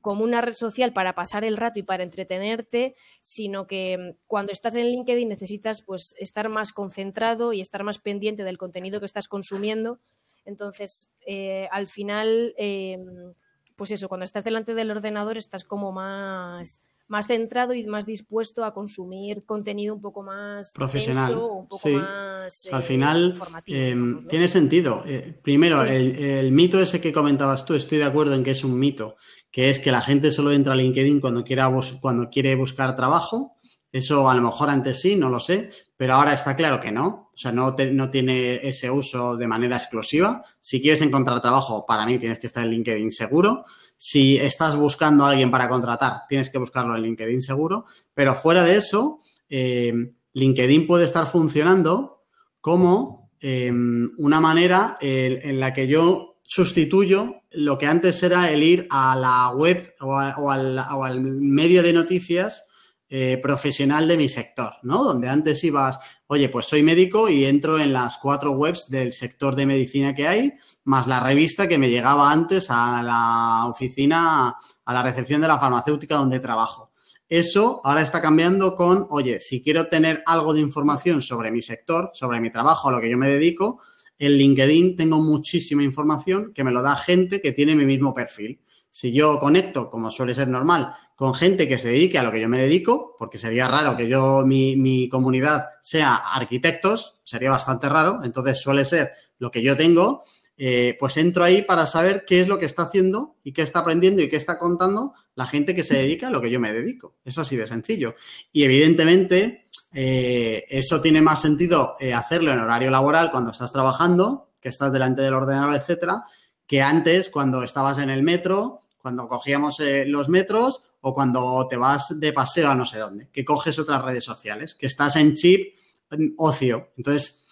como una red social para pasar el rato y para entretenerte, sino que mm, cuando estás en LinkedIn necesitas pues estar más concentrado y estar más pendiente del contenido que estás consumiendo. Entonces, eh, al final, em, pues eso, cuando estás delante del ordenador estás como más más centrado y más dispuesto a consumir contenido un poco más profesional, un poco más al final eh, tiene sentido. Eh, primero, el, mito ese que comentabas tú, estoy de acuerdo en que es un mito, que es que la gente solo entra a LinkedIn cuando quiera cuando quiere buscar trabajo. Eso a lo mejor antes sí, no lo sé, pero ahora está claro que no. O sea, no, no tiene ese uso de manera exclusiva. Si quieres encontrar trabajo, para mí tienes que estar en LinkedIn seguro. Si estás buscando a alguien para contratar, tienes que buscarlo en LinkedIn seguro. Pero fuera de eso, eh, LinkedIn puede estar funcionando como eh, una manera en la que yo sustituyo lo que antes era el ir a la web o, al, medio de noticias eh, profesional de mi sector, ¿no? Donde antes ibas, oye, pues soy médico y entro en las cuatro webs del sector de medicina que hay, más la revista que me llegaba antes a la oficina, a la recepción de la farmacéutica donde trabajo. Eso ahora está cambiando con, oye, si quiero tener algo de información sobre mi sector, sobre mi trabajo, a lo que yo me dedico, en LinkedIn tengo muchísima información que me lo da gente que tiene mi mismo perfil. Si yo conecto, como suele ser normal, con gente que se dedique a lo que yo me dedico, porque sería raro que yo, mi, comunidad sea arquitectos, sería bastante raro, entonces suele ser lo que yo tengo, eh, pues entro ahí para saber qué es lo que está haciendo y qué está aprendiendo y qué está contando la gente que se dedica a lo que yo me dedico. Es así de sencillo. Y evidentemente, eh, eso tiene más sentido eh, hacerlo en horario laboral cuando estás trabajando, que estás delante del ordenador, etcétera, que antes cuando estabas en el metro cuando cogíamos los metros o cuando te vas de paseo a no sé dónde, que coges otras redes sociales, que estás en chip ocio. Entonces,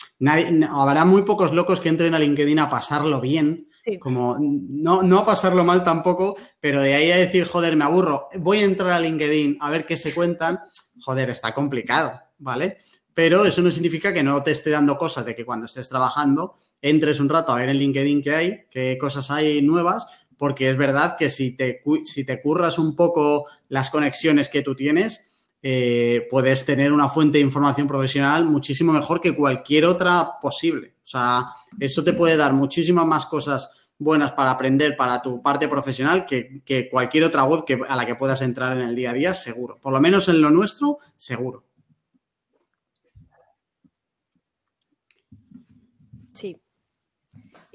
habrá muy pocos locos que entren a LinkedIn a pasarlo bien, como no, no a pasarlo mal tampoco, pero de ahí a decir, joder, me aburro, voy a entrar a LinkedIn a ver qué se cuentan, joder, está complicado, ¿vale? Pero eso no significa que no te esté dando cosas de que cuando estés trabajando entres un rato a ver en LinkedIn qué hay, qué cosas hay nuevas, porque es verdad que si te, si te curras un poco las conexiones que tú tienes, eh, puedes tener una fuente de información profesional muchísimo mejor que cualquier otra posible. O sea, eso te puede dar muchísimas más cosas buenas para aprender para tu parte profesional que, que cualquier otra web que, a la que puedas entrar en el día a día, seguro. Por lo menos en lo nuestro, seguro. Sí.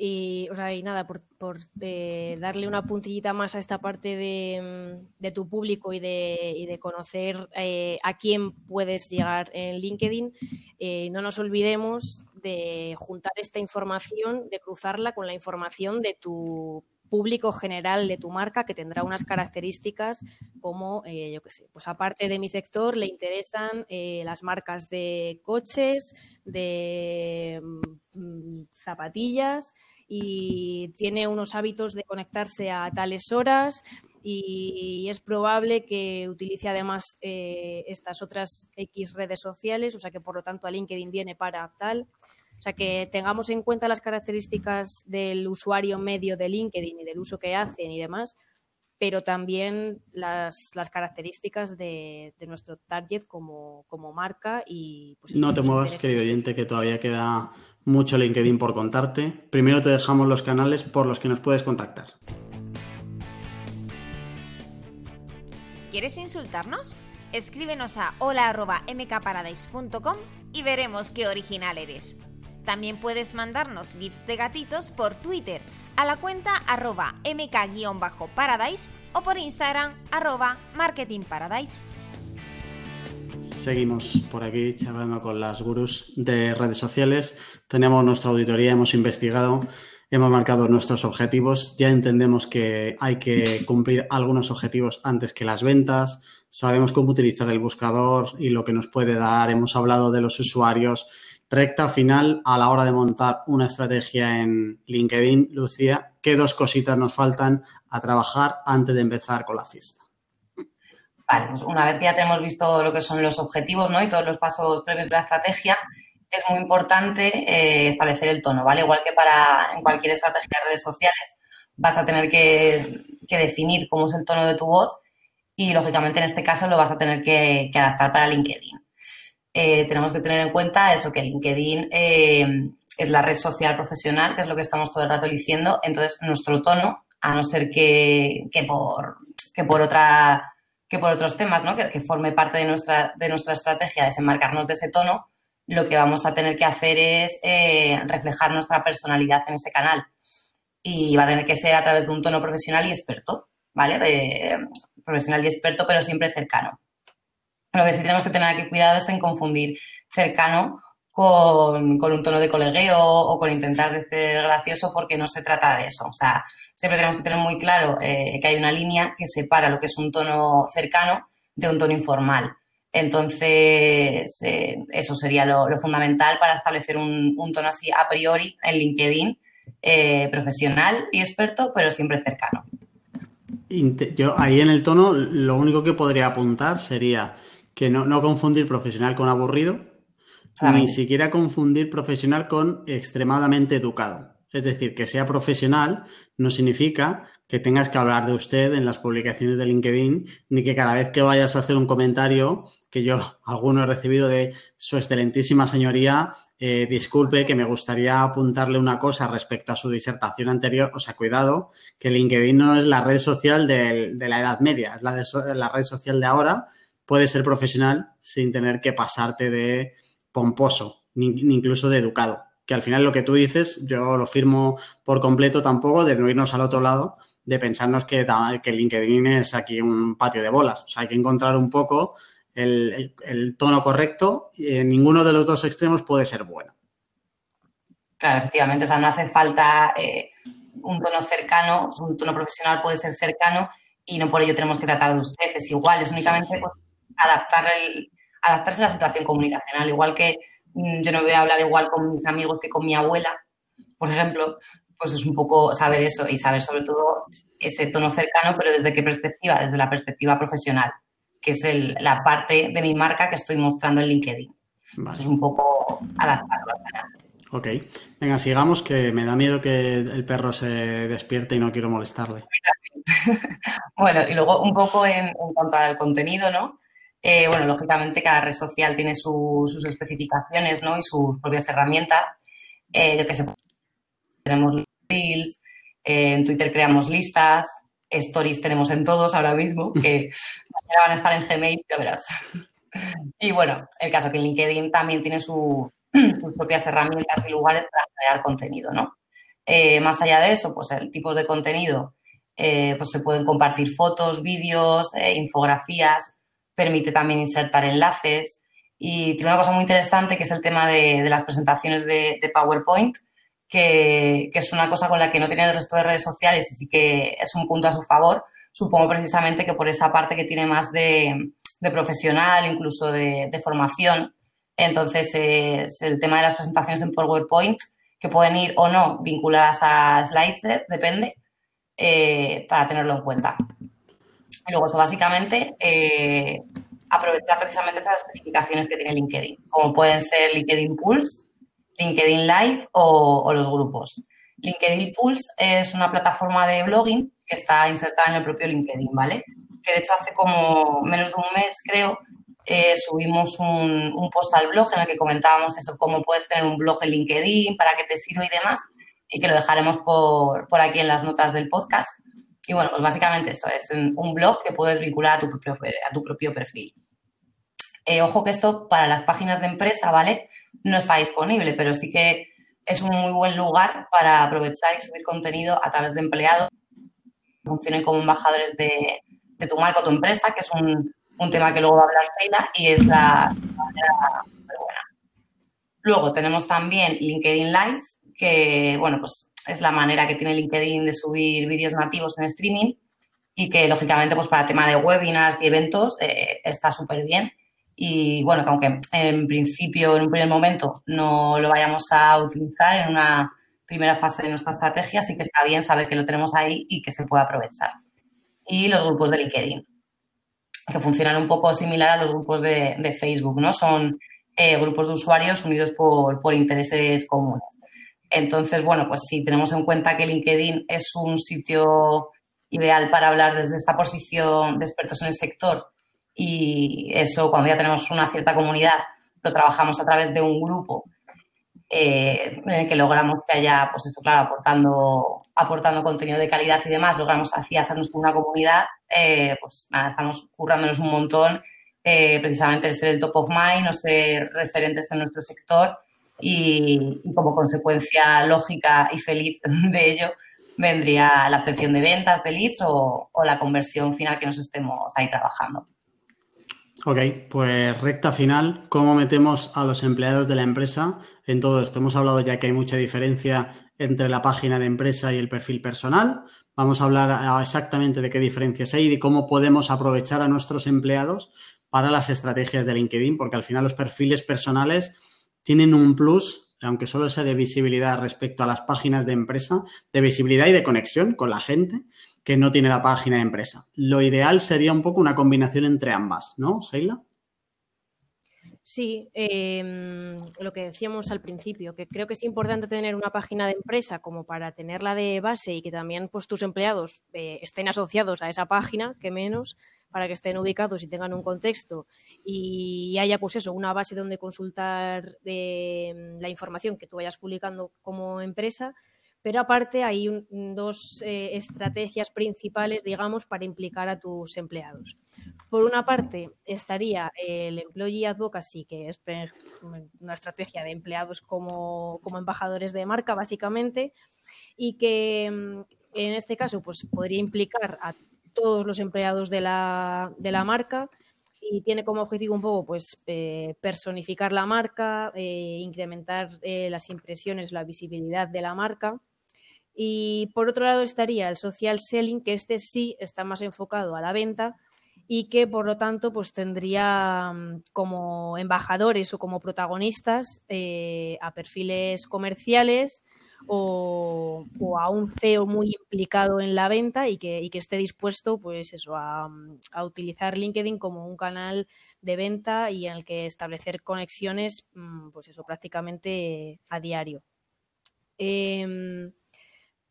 Y, o sea, y nada, por, por eh, darle una puntillita más a esta parte de, mm, de tu público y de, y de conocer eh, a quién puedes llegar en LinkedIn, eh, no nos olvidemos de juntar esta información, de cruzarla con la información de tu público general de tu marca que tendrá unas características como, eh, yo qué sé, pues aparte de mi sector le interesan eh, las marcas de coches, de mm, zapatillas y tiene unos hábitos de conectarse a tales horas y es probable que utilice además eh, estas otras X redes sociales, o sea que por lo tanto a LinkedIn viene para tal. O sea, que tengamos en cuenta las características del usuario medio de LinkedIn y del uso que hacen y demás, pero también las, las características de, de, nuestro target como, como marca y... Pues, no te muevas, querido oyente, que todavía queda mucho LinkedIn por contarte. Primero te dejamos los canales por los que nos puedes contactar. ¿Quieres insultarnos? Escríbenos a hola.mkparadise.com y veremos qué original eres. También puedes mandarnos gifs de gatitos por Twitter a la cuenta arroba mk-paradise o por Instagram arroba marketingparadise. Seguimos por aquí charlando con las gurús de redes sociales. Tenemos nuestra auditoría, hemos investigado, hemos marcado nuestros objetivos. Ya entendemos que hay que cumplir algunos objetivos antes que las ventas. Sabemos cómo utilizar el buscador y lo que nos puede dar. Hemos hablado de los usuarios recta final a la hora de montar una estrategia en LinkedIn, Lucía, ¿qué dos cositas nos faltan a trabajar antes de empezar con la fiesta? Vale, pues una vez que ya tenemos visto lo que son los objetivos ¿no? y todos los pasos previos de la estrategia, es muy importante eh, establecer el tono, ¿vale? Igual que para en cualquier estrategia de redes sociales, vas a tener que, que definir cómo es el tono de tu voz y, lógicamente, en este caso lo vas a tener que, que adaptar para LinkedIn. Eh, tenemos que tener en cuenta eso, que LinkedIn eh, es la red social profesional, que es lo que estamos todo el rato diciendo. Entonces, nuestro tono, a no ser que, que por, que por otra que por otros temas, ¿no? que, que, forme parte de nuestra, de nuestra estrategia desenmarcarnos de ese tono, lo que vamos a tener que hacer es eh, reflejar nuestra personalidad en ese canal. Y va a tener que ser a través de un tono profesional y experto, ¿vale? De, profesional y experto, pero siempre cercano. Lo que sí tenemos que tener aquí cuidado es en confundir cercano con, con, un tono de colegueo o con intentar ser gracioso porque no se trata de eso. O sea, siempre tenemos que tener muy claro eh, que hay una línea que separa lo que es un tono cercano de un tono informal. Entonces, eh, eso sería lo, fundamental para establecer un, un, tono así a priori en LinkedIn, eh, profesional y experto, pero siempre cercano. Yo ahí en el tono, lo único que podría apuntar sería que no, no confundir profesional con aburrido, ni siquiera confundir profesional con extremadamente educado. Es decir, que sea profesional no significa que tengas que hablar de usted en las publicaciones de LinkedIn, ni que cada vez que vayas a hacer un comentario, que yo <laughs> alguno he recibido de su excelentísima señoría, eh, disculpe que me gustaría apuntarle una cosa respecto a su disertación anterior. O sea, cuidado, que LinkedIn no es la red social de, de la Edad Media, es la, de, la red social de ahora puedes ser profesional sin tener que pasarte de pomposo, ni, ni, incluso de educado. Que al final lo que tú dices, yo lo firmo por completo tampoco, de no irnos al otro lado, de pensarnos que, que LinkedIn es aquí un patio de bolas. O sea, hay que encontrar un poco el, el, el tono correcto y en ninguno de los dos extremos puede ser bueno. Claro, efectivamente, o sea, no hace falta eh, un tono cercano, un tono profesional puede ser cercano y no por ello tenemos que tratar de ustedes igual, es únicamente... Sí, sí. Pues, adaptar el, adaptarse a la situación comunicacional. Igual que mmm, yo no voy a hablar igual con mis amigos que con mi abuela, por ejemplo, pues es un poco saber eso y saber sobre todo ese tono cercano, pero desde qué perspectiva, desde la perspectiva profesional, que es el, la parte de mi marca que estoy mostrando en LinkedIn. Vale. Es un poco adaptarlo al canal. Ok, venga, sigamos, que me da miedo que el perro se despierte y no quiero molestarle. <laughs> bueno, y luego un poco en, en cuanto al contenido, ¿no? Eh, bueno, lógicamente cada red social tiene sus especificaciones ¿no? y sus propias herramientas. Eh, yo que sé, tenemos reels, eh, en Twitter creamos listas, stories tenemos en todos ahora mismo, <laughs> que van a estar en Gmail, ya verás. Y bueno, el caso que LinkedIn también tiene <clears throat> sus propias herramientas y lugares para crear contenido, ¿no? más allá de eso, pues el tipo de contenido, pues se pueden compartir fotos, vídeos, infografías, permite también insertar enlaces y tiene una cosa muy interesante que es el tema de, las presentaciones de, PowerPoint, que, es una cosa con la que no tiene el resto de redes sociales y sí que es un punto a su favor. Supongo precisamente que por esa parte que tiene más de, profesional, incluso de, formación. Entonces, es el tema de las presentaciones en PowerPoint, que pueden ir o no vinculadas a Slides, depende, eh, para tenerlo en cuenta. Y luego, eso básicamente, eh, aprovechar precisamente estas especificaciones que tiene LinkedIn, como pueden ser LinkedIn Pulse, LinkedIn Live o, los grupos. LinkedIn Pulse es una plataforma de blogging que está insertada en el propio LinkedIn, ¿vale? Que de hecho hace como menos de un mes, creo, eh, subimos un, post al blog en el que comentábamos eso, cómo puedes tener un blog en LinkedIn, para qué te sirve y demás, y que lo dejaremos por aquí en las notas del podcast. Y bueno, pues básicamente eso, es un blog que puedes vincular a tu propio, a tu propio perfil. Eh, ojo que esto para las páginas de empresa, ¿vale? No está disponible, pero sí que es un muy buen lugar para aprovechar y subir contenido a través de empleados que funcionen como embajadores de, tu marca o tu empresa, que es un, tema que luego va a hablar Sheila y es la, buena. Luego tenemos también LinkedIn Live, que, bueno, pues es la manera que tiene LinkedIn de subir vídeos nativos en streaming y que, lógicamente, pues para tema de webinars y eventos eh, está súper bien. Y bueno, que aunque en principio, en un primer momento, no lo vayamos a utilizar en una primera fase de nuestra estrategia, sí que está bien saber que lo tenemos ahí y que se puede aprovechar. Y los grupos de LinkedIn, que funcionan un poco similar a los grupos de, Facebook, ¿no? Son eh, grupos de usuarios unidos por, por intereses comunes. Entonces, bueno, pues si tenemos en cuenta que LinkedIn es un sitio ideal para hablar desde esta posición de expertos en el sector y eso cuando ya tenemos una cierta comunidad lo trabajamos a través de un grupo eh, en el que logramos que haya, pues esto claro, aportando, aportando contenido de calidad y demás, logramos así hacernos con una comunidad, eh, pues nada, estamos currándonos un montón, eh, precisamente el ser el top of mind o ser referentes en nuestro sector y, como consecuencia lógica y feliz <laughs> de ello vendría la obtención de ventas, de leads o, la conversión final que nos estemos ahí trabajando. Ok, pues recta final, ¿cómo metemos a los empleados de la empresa en todo esto? Hemos hablado ya que hay mucha diferencia entre la página de empresa y el perfil personal. Vamos a hablar exactamente de qué diferencias hay y de cómo podemos aprovechar a nuestros empleados para las estrategias de LinkedIn, porque al final los perfiles personales tienen un plus, aunque solo sea de visibilidad respecto a las páginas de empresa, de visibilidad y de conexión con la gente que no tiene la página de empresa. Lo ideal sería un poco una combinación entre ambas, ¿no, Seila? Sí, em, lo que decíamos al principio, que creo que es importante tener una página de empresa como para tenerla de base y que también pues, tus empleados eh, estén asociados a esa página, que menos, para que estén ubicados y tengan un contexto y haya pues eso, una base donde consultar de, la información que tú vayas publicando como empresa pero aparte hay dos eh, estrategias principales, digamos, para implicar a tus empleados. Por una parte estaría el Employee Advocacy, que es una estrategia de empleados como, embajadores de marca, básicamente, y que mm, en este caso pues, podría implicar a todos los empleados de la, marca y tiene como objetivo un poco pues eh, personificar la marca, eh, incrementar las impresiones, la visibilidad de la marca. Y por otro lado estaría el social selling, que este sí está más enfocado a la venta y que por lo tanto pues tendría mm, como embajadores o como protagonistas eh, a perfiles comerciales o, a un CEO muy implicado en la venta y que, esté dispuesto pues eso a, utilizar LinkedIn como un canal de venta y en el que establecer conexiones mm, pues eso prácticamente a diario. Em,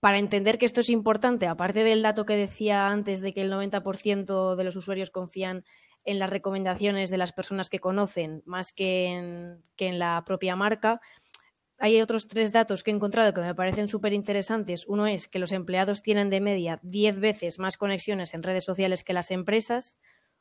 para entender que esto es importante, aparte del dato que decía antes de que el 90% de los usuarios confían en las recomendaciones de las personas que conocen más que que en la propia marca. Hay otros tres datos que he encontrado que me parecen súper interesantes. Uno es que los empleados tienen de media 10 veces más conexiones en redes sociales que las empresas.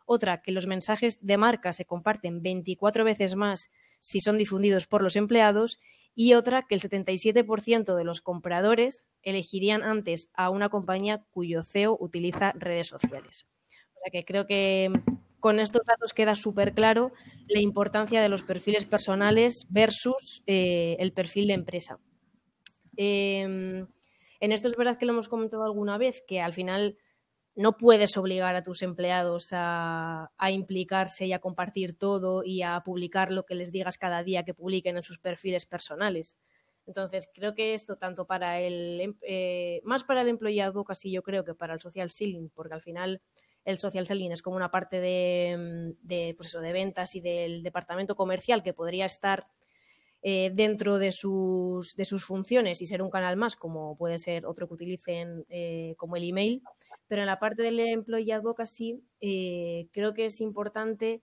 Otra, que los mensajes de marca se comparten 24 veces más si son difundidos por los empleados. Y otra, que el 77% de los compradores elegirían antes a una compañía cuyo CEO utiliza redes sociales. O sea que creo que con estos datos queda súper claro la importancia de los perfiles personales versus eh, el perfil de empresa. Em, en esto es verdad que lo hemos comentado alguna vez, que al final no puedes obligar a tus empleados a, implicarse y a compartir todo y a publicar lo que les digas cada día que publiquen en sus perfiles personales. Entonces, creo que esto tanto para el, eh, más para el employee advocacy, yo creo que para el social selling, porque al final el social selling es como una parte de, de, pues de ventas y del departamento comercial que podría estar eh, dentro de sus, de sus funciones y ser un canal más, como puede ser otro que utilicen eh, como el email. Pero en la parte del employee advocacy eh, creo que es importante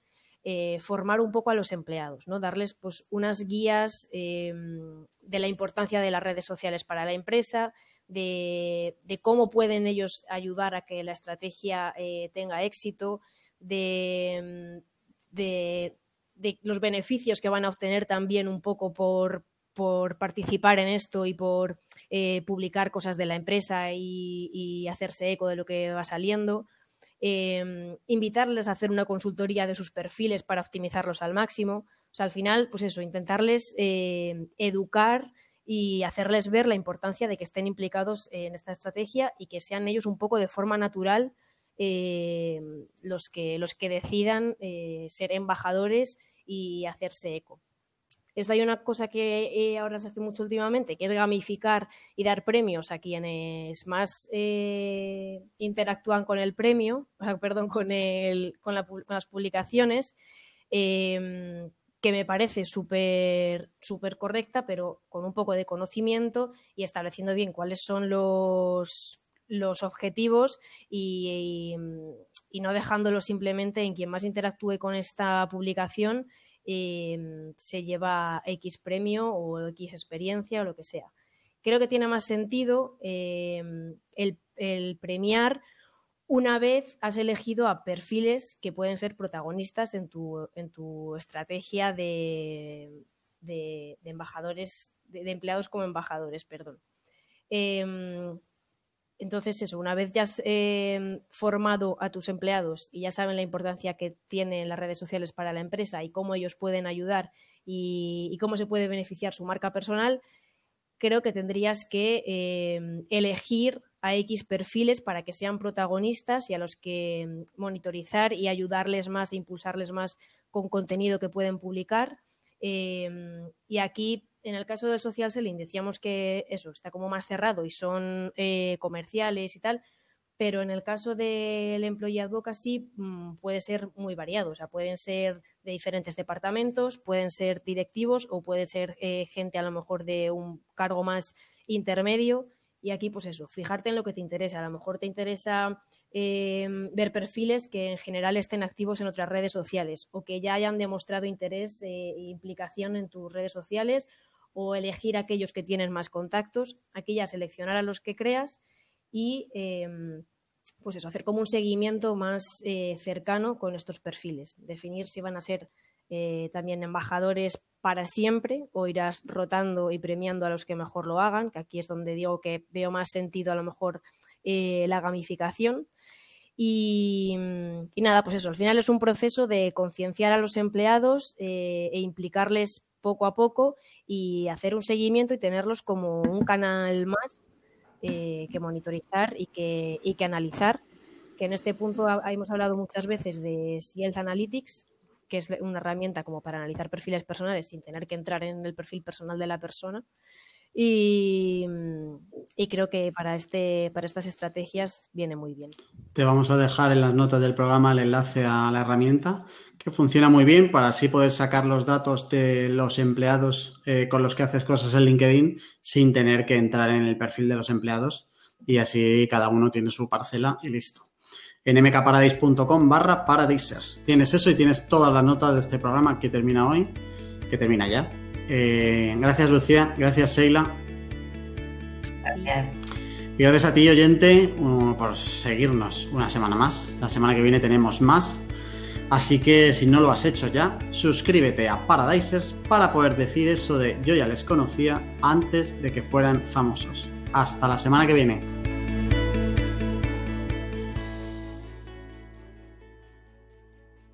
formar un poco a los empleados, ¿no? darles pues, unas guías de la importancia de las redes sociales para la empresa, de, cómo pueden ellos ayudar a que la estrategia eh, tenga éxito, de, los beneficios que van a obtener también un poco por, participar en esto y por eh, publicar cosas de la empresa y, hacerse eco de lo que va saliendo. Em, invitarles a hacer una consultoría de sus perfiles para optimizarlos al máximo. O sea, al final, pues eso, intentarles eh, educar y hacerles ver la importancia de que estén implicados en esta estrategia y que sean ellos un poco de forma natural eh, los, que, los que decidan eh, ser embajadores y hacerse eco. Esto hay una cosa que eh, ahora se hace mucho últimamente, que es gamificar y dar premios a quienes más interactúan con el premio, <laughs> perdón, con, el, con, con las publicaciones que me parece súper súper correcta, pero con un poco de conocimiento y estableciendo bien cuáles son los, los objetivos y, no dejándolo simplemente en quien más interactúe con esta publicación em, se lleva X premio o X experiencia o lo que sea. Creo que tiene más sentido em, el, el premiar una vez has elegido a perfiles que pueden ser protagonistas en tu, en tu estrategia de, de, embajadores, de, empleados como embajadores, perdón. Em, entonces, eso, una vez ya has em, formado a tus empleados y ya saben la importancia que tienen las redes sociales para la empresa y cómo ellos pueden ayudar y, cómo se puede beneficiar su marca personal, creo que tendrías que em, elegir a X perfiles para que sean protagonistas y a los que mm, monitorizar y ayudarles más e impulsarles más con contenido que pueden publicar. Em, y aquí, en el caso del social selling, decíamos que eso está como más cerrado y son eh, comerciales y tal, pero en el caso del employee advocacy mm, puede ser muy variado, o sea, pueden ser de diferentes departamentos, pueden ser directivos o puede ser eh, gente a lo mejor de un cargo más intermedio y aquí, pues eso, fijarte en lo que te interesa. A lo mejor te interesa eh, ver perfiles que en general estén activos en otras redes sociales o que ya hayan demostrado interés e implicación en tus redes sociales o elegir aquellos que tienen más contactos. Aquí ya seleccionar a los que creas y em, pues eso, hacer como un seguimiento más eh, cercano con estos perfiles. Definir si van a ser también embajadores para siempre o irás rotando y premiando a los que mejor lo hagan, que aquí es donde digo que veo más sentido a lo mejor eh, la gamificación. Y, nada, pues eso, al final es un proceso de concienciar a los empleados eh, e implicarles poco a poco y hacer un seguimiento y tenerlos como un canal más eh, que monitorizar y que, y que analizar. Que en este punto hemos hablado muchas veces de Health Analytics, que es una herramienta como para analizar perfiles personales sin tener que entrar en el perfil personal de la persona. Y, creo que para, este, para estas estrategias viene muy bien. Te vamos a dejar en las notas del programa el enlace a la herramienta, que funciona muy bien para así poder sacar los datos de los empleados eh, con los que haces cosas en LinkedIn sin tener que entrar en el perfil de los empleados y así cada uno tiene su parcela y listo. En mkparadise.com barra paradisers. Tienes eso y tienes todas las notas de este programa que termina hoy, que termina ya. Eh, gracias Lucía, gracias Sheila. Gracias. Y gracias a ti, oyente, uh, por seguirnos una semana más. La semana que viene tenemos más. Así que si no lo has hecho ya, suscríbete a Paradisers para poder decir eso de yo ya les conocía antes de que fueran famosos. Hasta la semana que viene.